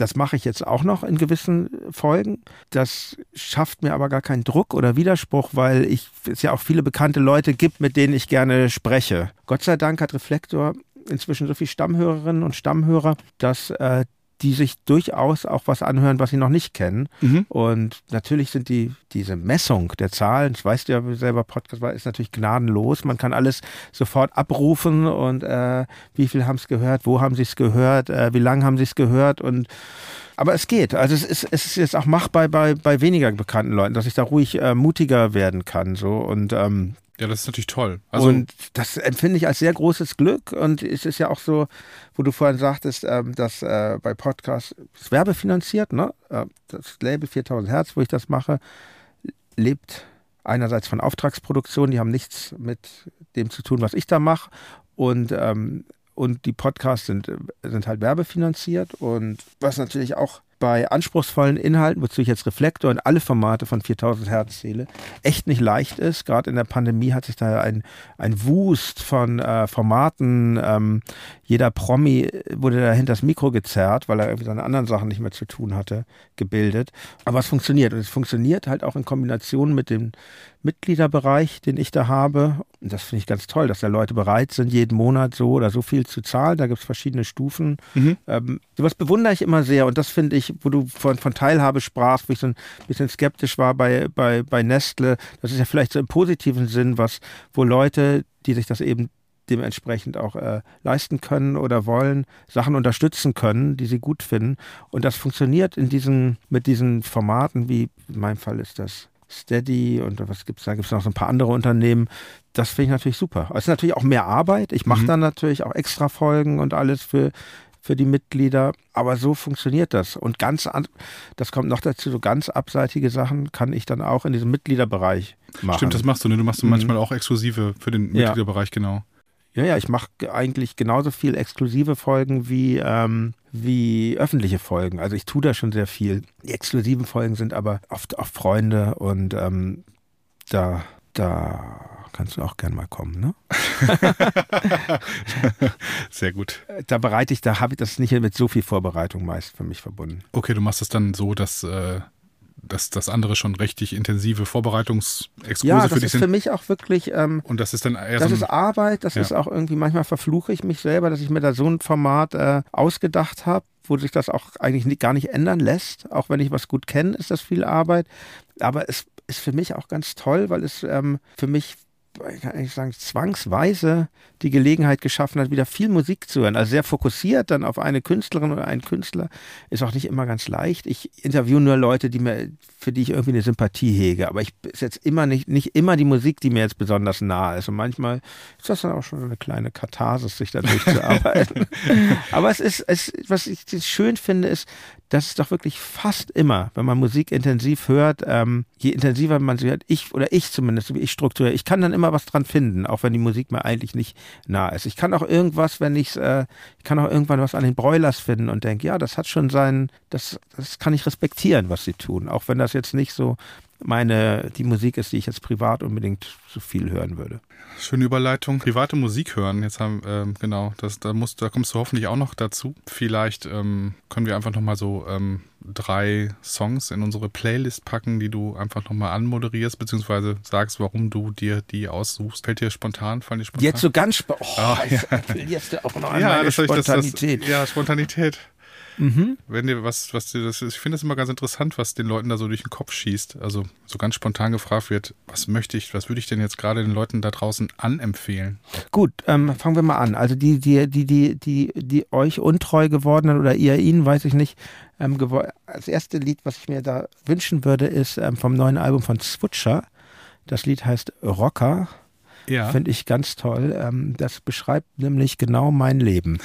[SPEAKER 4] das mache ich jetzt auch noch in gewissen Folgen. Das schafft mir aber gar keinen Druck oder Widerspruch, weil ich, es ja auch viele bekannte Leute gibt, mit denen ich gerne spreche. Gott sei Dank hat Reflektor inzwischen so viele Stammhörerinnen und Stammhörer, dass äh, die sich durchaus auch was anhören, was sie noch nicht kennen. Mhm. Und natürlich sind die, diese Messung der Zahlen, weißt du ja selber, Podcast war, ist natürlich gnadenlos. Man kann alles sofort abrufen und äh, wie viel haben es gehört, wo haben sie es gehört, äh, wie lange haben sie es gehört und aber es geht. Also es ist, es ist jetzt auch machbar bei, bei weniger bekannten Leuten, dass ich da ruhig äh, mutiger werden kann. So. Und ähm,
[SPEAKER 3] ja, das ist natürlich toll. Also
[SPEAKER 4] und das empfinde ich als sehr großes Glück. Und es ist ja auch so, wo du vorhin sagtest, ähm, dass äh, bei Podcasts ist werbefinanziert, ne? Äh, das Label 4000 Hertz, wo ich das mache, lebt einerseits von Auftragsproduktion, die haben nichts mit dem zu tun, was ich da mache. Und ähm, und die Podcasts sind, sind halt werbefinanziert und was natürlich auch bei anspruchsvollen Inhalten, wozu ich jetzt Reflektor und alle Formate von 4000 Hertz zähle, echt nicht leicht ist. Gerade in der Pandemie hat sich da ein, ein Wust von äh, Formaten, ähm, jeder Promi wurde da hinter das Mikro gezerrt, weil er irgendwie seine anderen Sachen nicht mehr zu tun hatte, gebildet. Aber es funktioniert und es funktioniert halt auch in Kombination mit dem Mitgliederbereich, den ich da habe. Und das finde ich ganz toll, dass da Leute bereit sind, jeden Monat so oder so viel zu zahlen. Da gibt es verschiedene Stufen. Mhm. Ähm, sowas bewundere ich immer sehr und das finde ich, wo du von, von Teilhabe sprachst, wo ich so ein bisschen skeptisch war bei, bei, bei Nestle, das ist ja vielleicht so im positiven Sinn was, wo Leute, die sich das eben dementsprechend auch äh, leisten können oder wollen, Sachen unterstützen können, die sie gut finden. Und das funktioniert in diesen, mit diesen Formaten, wie in meinem Fall ist das Steady und was gibt es da? Gibt es noch so ein paar andere Unternehmen. Das finde ich natürlich super. Es ist natürlich auch mehr Arbeit. Ich mache mhm. dann natürlich auch extra Folgen und alles für, für die Mitglieder. Aber so funktioniert das. Und ganz, das kommt noch dazu, so ganz abseitige Sachen kann ich dann auch in diesem Mitgliederbereich machen.
[SPEAKER 3] Stimmt, das machst du, ne? Du machst mhm. manchmal auch exklusive für den Mitgliederbereich, ja. genau.
[SPEAKER 4] Ja, ja, ich mache eigentlich genauso viel exklusive Folgen wie, ähm, wie öffentliche Folgen. Also ich tue da schon sehr viel. Die exklusiven Folgen sind aber oft auch Freunde und ähm, da, da kannst du auch gern mal kommen, ne?
[SPEAKER 3] Sehr gut.
[SPEAKER 4] Da bereite ich, da habe ich das nicht mit so viel Vorbereitung meist für mich verbunden.
[SPEAKER 3] Okay, du machst es dann so, dass äh, dass das andere schon richtig intensive Vorbereitungsexkurse
[SPEAKER 4] ja,
[SPEAKER 3] für dich
[SPEAKER 4] sind. Das ist für mich auch wirklich. Ähm,
[SPEAKER 3] und das ist dann eher
[SPEAKER 4] Das
[SPEAKER 3] so
[SPEAKER 4] ist Arbeit, das ja. ist auch irgendwie, manchmal verfluche ich mich selber, dass ich mir da so ein Format äh, ausgedacht habe, wo sich das auch eigentlich gar nicht ändern lässt. Auch wenn ich was gut kenne, ist das viel Arbeit. Aber es ist für mich auch ganz toll, weil es ähm, für mich ich kann eigentlich sagen, zwangsweise die Gelegenheit geschaffen hat, wieder viel Musik zu hören. Also sehr fokussiert dann auf eine Künstlerin oder einen Künstler. Ist auch nicht immer ganz leicht. Ich interviewe nur Leute, die mir, für die ich irgendwie eine Sympathie hege. Aber ich ist jetzt immer nicht, nicht immer die Musik, die mir jetzt besonders nahe ist. Und manchmal ist das dann auch schon eine kleine Katharsis, sich da durchzuarbeiten. Aber es ist, es, was ich schön finde, ist, das ist doch wirklich fast immer, wenn man Musik intensiv hört, ähm, je intensiver man sie hört, ich oder ich zumindest, wie ich strukturiere, ich kann dann immer was dran finden, auch wenn die Musik mir eigentlich nicht nah ist. Ich kann auch irgendwas, wenn ich äh, ich kann auch irgendwann was an den Broilers finden und denke, ja, das hat schon seinen, das, das kann ich respektieren, was sie tun, auch wenn das jetzt nicht so meine, die Musik ist, die ich jetzt privat unbedingt so viel hören würde.
[SPEAKER 3] Schöne Überleitung. Private Musik hören. Jetzt haben, ähm, genau, das, da, musst, da kommst du hoffentlich auch noch dazu. Vielleicht ähm, können wir einfach nochmal so ähm, drei Songs in unsere Playlist packen, die du einfach nochmal anmoderierst, beziehungsweise sagst, warum du dir die aussuchst. Fällt dir spontan? Fallen dir spontan?
[SPEAKER 4] Jetzt so ganz spontan. Oh, oh, ja. du auch noch
[SPEAKER 3] ja,
[SPEAKER 4] das Spontanität.
[SPEAKER 3] Das, das, ja, Spontanität. Mhm. Wenn dir was, was dir das ist, ich finde es immer ganz interessant, was den Leuten da so durch den Kopf schießt. Also so ganz spontan gefragt wird, was möchte ich, was würde ich denn jetzt gerade den Leuten da draußen anempfehlen?
[SPEAKER 4] Gut, ähm, fangen wir mal an. Also die, die, die, die, die, die euch untreu gewordenen oder ihr ihnen, weiß ich nicht, ähm, das erste Lied, was ich mir da wünschen würde, ist ähm, vom neuen Album von Switcher. Das Lied heißt Rocker ja. Finde ich ganz toll. Ähm, das beschreibt nämlich genau mein Leben.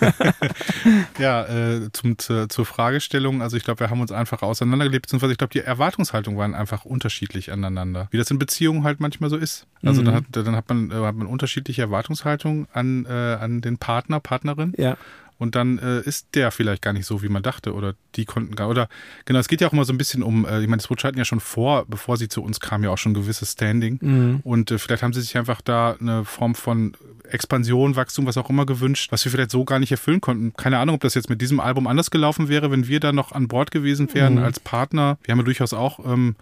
[SPEAKER 3] ja, äh, zum, zu, zur Fragestellung. Also ich glaube, wir haben uns einfach auseinandergelebt, beziehungsweise ich glaube, die Erwartungshaltungen waren einfach unterschiedlich aneinander. Wie das in Beziehungen halt manchmal so ist. Also mhm. dann, hat, dann hat, man, äh, hat man unterschiedliche Erwartungshaltungen an, äh, an den Partner, Partnerin.
[SPEAKER 4] Ja.
[SPEAKER 3] Und dann äh, ist der vielleicht gar nicht so, wie man dachte oder die konnten gar, oder genau, es geht ja auch immer so ein bisschen um, äh, ich meine, Switch hatten ja schon vor, bevor sie zu uns kamen, ja auch schon ein gewisses Standing
[SPEAKER 4] Mhm.
[SPEAKER 3] und äh, vielleicht haben sie sich einfach da eine Form von Expansion, Wachstum, was auch immer gewünscht, was wir vielleicht so gar nicht erfüllen konnten. Keine Ahnung, ob das jetzt mit diesem Album anders gelaufen wäre, wenn wir da noch an Bord gewesen wären
[SPEAKER 4] Mhm.
[SPEAKER 3] als Partner. Wir haben ja durchaus auch, ähm,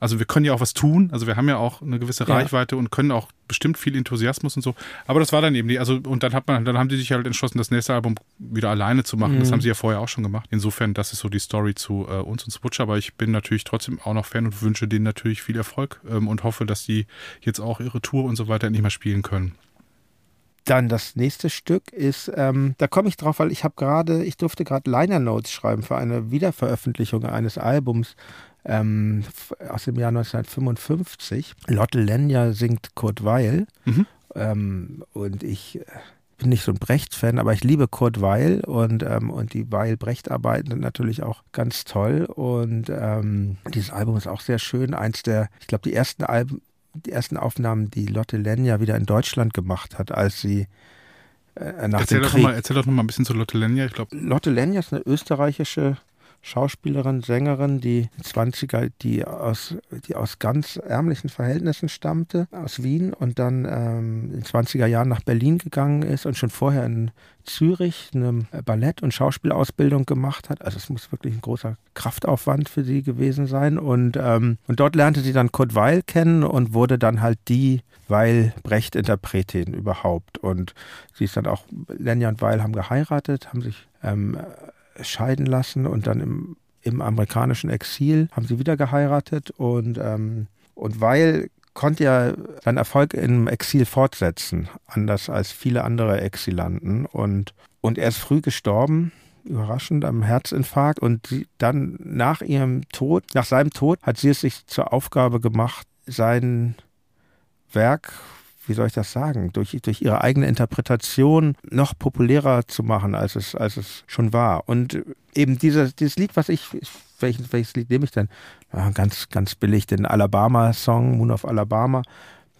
[SPEAKER 3] also wir können ja auch was tun, also wir haben ja auch eine gewisse
[SPEAKER 4] Ja.
[SPEAKER 3] Reichweite und können auch bestimmt viel Enthusiasmus und so. Aber das war dann eben die, also und dann hat man, dann haben die sich halt entschlossen, das nächste Album wieder alleine zu machen. Das
[SPEAKER 4] Mhm.
[SPEAKER 3] haben sie ja vorher auch schon gemacht. Insofern, das ist so die Story zu äh, uns und Switch. Aber ich bin natürlich trotzdem auch noch Fan und wünsche denen natürlich viel Erfolg ähm, und hoffe, dass die jetzt auch ihre Tour und so weiter endlich mal spielen können.
[SPEAKER 4] Dann das nächste Stück ist, ähm, da komme ich drauf, weil ich habe gerade, ich durfte gerade Liner Notes schreiben für eine Wiederveröffentlichung eines Albums ähm, aus dem Jahr 1955. Lotte Lenya singt Kurt Weil
[SPEAKER 3] Mhm.
[SPEAKER 4] ähm, und ich äh, bin nicht so ein Brecht-Fan, aber ich liebe Kurt Weil und, ähm, und die Weil-Brecht-Arbeiten sind natürlich auch ganz toll und ähm, dieses Album ist auch sehr schön. Eins der, ich glaube, die ersten Alben, die ersten Aufnahmen, die Lotte Lenya wieder in Deutschland gemacht hat, als sie äh, nach
[SPEAKER 3] Erzähl
[SPEAKER 4] dem
[SPEAKER 3] doch,
[SPEAKER 4] Krieg.
[SPEAKER 3] mal, erzähl doch noch mal ein bisschen zu Lotte Lenya. Ich glaube,
[SPEAKER 4] Lotte Lenya ist eine österreichische Schauspielerin, Sängerin, die 20er, die aus, die aus ganz ärmlichen Verhältnissen stammte, aus Wien und dann ähm, in den 20er Jahren nach Berlin gegangen ist und schon vorher in Zürich eine Ballett- und Schauspielausbildung gemacht hat. Also es muss wirklich ein großer Kraftaufwand für sie gewesen sein. Und, ähm, und dort lernte sie dann Kurt Weil kennen und wurde dann halt die Weil-Brecht-Interpretin überhaupt. Und sie ist dann auch, Lenja und Weil haben geheiratet, haben sich ähm, scheiden lassen und dann im, im amerikanischen Exil haben sie wieder geheiratet und, ähm, und Weil konnte ja seinen Erfolg im Exil fortsetzen, anders als viele andere Exilanten. Und, und er ist früh gestorben, überraschend, am Herzinfarkt. Und sie, dann nach ihrem Tod, nach seinem Tod, hat sie es sich zur Aufgabe gemacht, sein Werk, wie soll ich das sagen, durch, durch ihre eigene Interpretation noch populärer zu machen, als es, als es schon war. Und eben dieses, dieses Lied, was ich, welches, welches Lied nehme ich denn? Ja, ganz, ganz billig, den Alabama-Song, Moon of Alabama.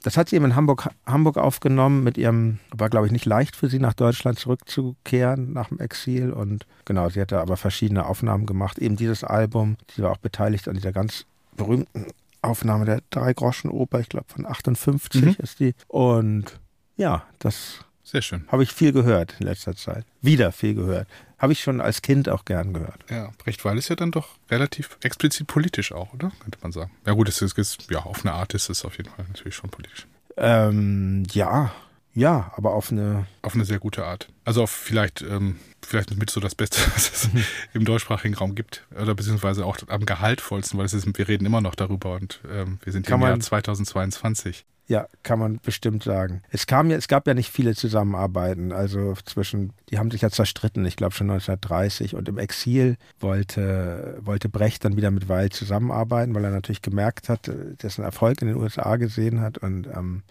[SPEAKER 4] Das hat sie eben in Hamburg, Hamburg aufgenommen mit ihrem, war glaube ich nicht leicht für sie, nach Deutschland zurückzukehren nach dem Exil. Und genau, sie hatte aber verschiedene Aufnahmen gemacht. Eben dieses Album, sie war auch beteiligt an dieser ganz berühmten Aufnahme der Drei-Groschen-Oper, ich glaube von 58
[SPEAKER 3] Mhm.
[SPEAKER 4] ist die. Und ja, das
[SPEAKER 3] sehr schön.
[SPEAKER 4] habe ich viel gehört in letzter Zeit. Wieder viel gehört. Habe ich schon als Kind auch gern gehört.
[SPEAKER 3] Ja, Brecht Weil ist ja dann doch relativ explizit politisch auch, oder? Könnte man sagen. Ja gut, es ist, ist ja auf eine Art ist es auf jeden Fall natürlich schon politisch.
[SPEAKER 4] Ähm, ja, ja, aber auf eine.
[SPEAKER 3] Auf eine sehr gute Art. Also auf vielleicht, ähm, vielleicht mit so das Beste, was es im deutschsprachigen Raum gibt. Oder beziehungsweise auch am gehaltvollsten, weil es ist, wir reden immer noch darüber und ähm, wir sind
[SPEAKER 4] Kann
[SPEAKER 3] im Jahr
[SPEAKER 4] man-
[SPEAKER 3] 2022.
[SPEAKER 4] Ja, kann man bestimmt sagen. Es kam ja, es gab ja nicht viele Zusammenarbeiten. Also zwischen, die haben sich ja zerstritten, ich glaube schon 1930. Und im Exil wollte, wollte Brecht dann wieder mit Weil zusammenarbeiten, weil er natürlich gemerkt hat, dessen Erfolg in den USA gesehen hat. Und, ähm,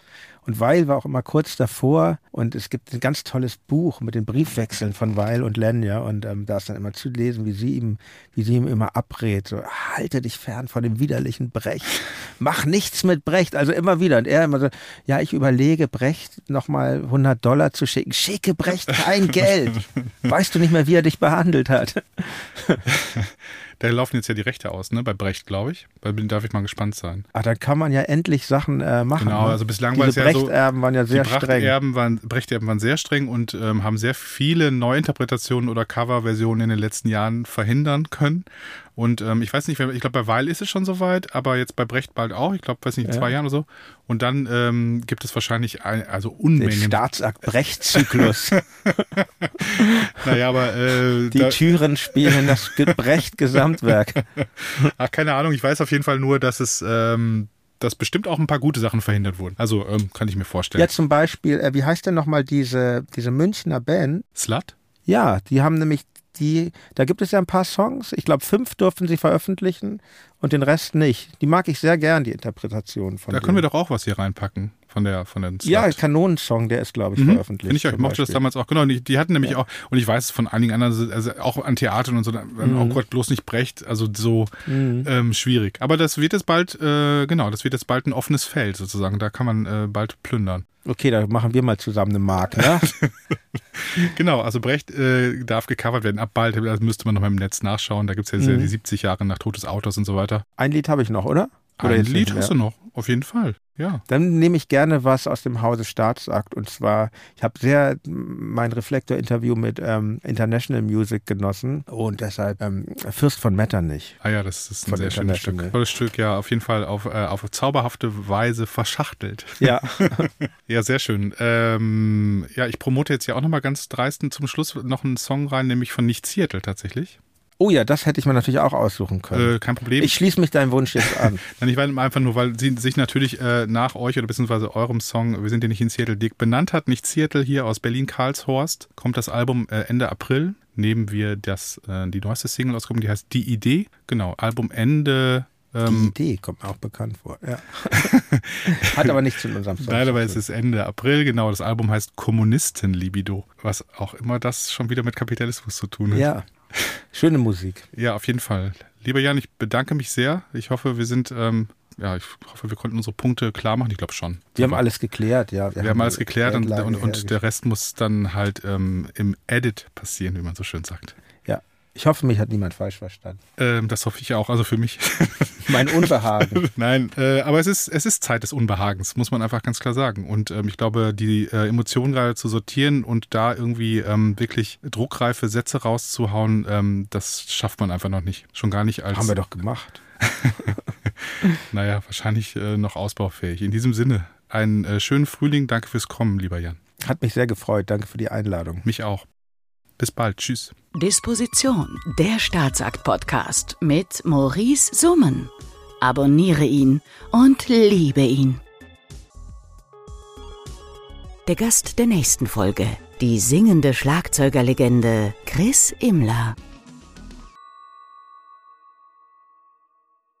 [SPEAKER 4] und Weil war auch immer kurz davor. Und es gibt ein ganz tolles Buch mit den Briefwechseln von Weil und Lenya. Und ähm, da ist dann immer zu lesen, wie sie ihm, wie sie ihm immer abrät. So, halte dich fern von dem widerlichen Brecht. Mach nichts mit Brecht. Also immer wieder. Und er immer so, ja, ich überlege, Brecht nochmal 100 Dollar zu schicken. Schicke Brecht kein Geld. Weißt du nicht mehr, wie er dich behandelt hat?
[SPEAKER 3] Da laufen jetzt ja die Rechte aus, ne? Bei Brecht, glaube ich. Da darf ich mal gespannt sein.
[SPEAKER 4] Ah, dann kann man ja endlich Sachen äh, machen.
[SPEAKER 3] Genau,
[SPEAKER 4] ne?
[SPEAKER 3] also bislang war es ja so.
[SPEAKER 4] Brechterben waren ja sehr streng.
[SPEAKER 3] Waren, Brechterben waren sehr streng und ähm, haben sehr viele Neuinterpretationen oder Coverversionen in den letzten Jahren verhindern können. Und ähm, ich weiß nicht, ich glaube, bei Weil ist es schon soweit, aber jetzt bei Brecht bald auch. Ich glaube, weiß nicht, in
[SPEAKER 4] Ja.
[SPEAKER 3] zwei Jahren oder so. Und dann ähm, gibt es wahrscheinlich ein, also
[SPEAKER 4] Den
[SPEAKER 3] Unmengen.
[SPEAKER 4] Staatsakt Brecht-Zyklus.
[SPEAKER 3] Naja, aber äh,
[SPEAKER 4] Die Türen spielen das Ge- Brecht-Gesamtwerk.
[SPEAKER 3] ach, keine Ahnung. Ich weiß auf jeden Fall nur, dass es ähm, dass bestimmt auch ein paar gute Sachen verhindert wurden. Also ähm, kann ich mir vorstellen.
[SPEAKER 4] Ja, zum Beispiel, äh, wie heißt denn nochmal diese, diese Münchner Band?
[SPEAKER 3] Slut?
[SPEAKER 4] Ja, die haben nämlich die, da gibt es ja ein paar Songs. Ich glaube, fünf durften sie veröffentlichen und den Rest nicht. Die mag ich sehr gern, die Interpretation von
[SPEAKER 3] Da können wir
[SPEAKER 4] denen.
[SPEAKER 3] doch auch was hier reinpacken. Von der von den
[SPEAKER 4] Ja. Kanonensong, der ist, glaube ich,
[SPEAKER 3] Mhm.
[SPEAKER 4] veröffentlicht.
[SPEAKER 3] Finde ich ich mochte das damals auch, genau. Die, die hatten nämlich
[SPEAKER 4] Ja.
[SPEAKER 3] auch, und ich weiß es von einigen anderen, also auch an Theatern und so, dann,
[SPEAKER 4] Mhm.
[SPEAKER 3] oh Gott, bloß nicht Brecht, also so
[SPEAKER 4] Mhm.
[SPEAKER 3] ähm, schwierig. Aber das wird jetzt bald, äh, genau, das wird jetzt bald ein offenes Feld sozusagen. Da kann man äh, bald plündern.
[SPEAKER 4] Okay, da machen wir mal zusammen eine Mark, ne?
[SPEAKER 3] Genau, also Brecht äh, darf gecovert werden ab bald. Das müsste man noch mal im Netz nachschauen. Da gibt es jetzt ja
[SPEAKER 4] Mhm.
[SPEAKER 3] die 70 Jahre nach Tod des Autors und so weiter.
[SPEAKER 4] Ein Lied habe ich noch, oder? Oder
[SPEAKER 3] Ein Lied hast du noch, auf jeden Fall. Ja.
[SPEAKER 4] Dann nehme ich gerne was aus dem Hause Staatsakt. Und zwar, ich habe sehr mein Reflektor-Interview mit ähm, International Music genossen und deshalb ähm, Fürst von Metternich.
[SPEAKER 3] Ah ja, das ist ein sehr schönes Stück. Tolles Stück, ja, auf jeden Fall auf, äh, auf zauberhafte Weise verschachtelt.
[SPEAKER 4] Ja,
[SPEAKER 3] Ja, sehr schön. Ähm, ja, ich promote jetzt ja auch nochmal ganz dreisten zum Schluss noch einen Song rein, nämlich von Nicht Seattle tatsächlich.
[SPEAKER 4] Oh ja, das hätte ich mir natürlich auch aussuchen können.
[SPEAKER 3] Äh, kein Problem.
[SPEAKER 4] ich schließe mich deinem Wunsch jetzt an.
[SPEAKER 3] Nein, ich meine einfach nur, weil sie sich natürlich äh, nach euch oder beziehungsweise eurem Song Wir sind ja nicht in Seattle Dick benannt hat. Nicht Seattle hier aus Berlin-Karlshorst. Kommt das Album äh, Ende April. Nehmen wir das, äh, die neueste Single ausgekommen, die heißt Die Idee. Genau, Album Ende.
[SPEAKER 4] Die
[SPEAKER 3] Ähm,
[SPEAKER 4] Idee kommt mir auch bekannt vor. Ja. Hat aber nichts mit unserem Song
[SPEAKER 3] Nein,
[SPEAKER 4] zu
[SPEAKER 3] aber es ist Ende April, genau. Das Album heißt Kommunisten-Libido, was auch immer das schon wieder mit Kapitalismus zu tun hat.
[SPEAKER 4] Ja, schöne Musik.
[SPEAKER 3] Ja, auf jeden Fall. Lieber Jan, ich bedanke mich sehr. Ich hoffe, wir sind, ähm, ja, ich hoffe, wir konnten unsere Punkte klar machen. Ich glaube schon.
[SPEAKER 4] Wir haben alles geklärt, ja.
[SPEAKER 3] wir haben alles geklärt und, und, und der. Rest muss dann halt ähm, im Edit passieren, wie man so schön sagt.
[SPEAKER 4] Ich hoffe, mich hat niemand falsch verstanden.
[SPEAKER 3] Ähm, das hoffe ich auch, also für mich.
[SPEAKER 4] Mein Unbehagen.
[SPEAKER 3] Nein, äh, aber es ist, es ist Zeit des Unbehagens, muss man einfach ganz klar sagen. Und ähm, ich glaube, die äh, Emotionen gerade zu sortieren und da irgendwie ähm, wirklich druckreife Sätze rauszuhauen, ähm, das schafft man einfach noch nicht. Schon gar nicht als,
[SPEAKER 4] haben wir doch gemacht.
[SPEAKER 3] naja, wahrscheinlich äh, noch ausbaufähig. In diesem Sinne, einen äh, schönen Frühling. Danke fürs Kommen, lieber Jan.
[SPEAKER 4] Hat mich sehr gefreut. Danke für die Einladung.
[SPEAKER 3] Mich auch. Bis bald. Tschüss.
[SPEAKER 2] Disposition, der Staatsakt-Podcast mit Maurice Summen. Abonniere ihn und liebe ihn. Der Gast der nächsten Folge, die singende Schlagzeugerlegende Chris Immler.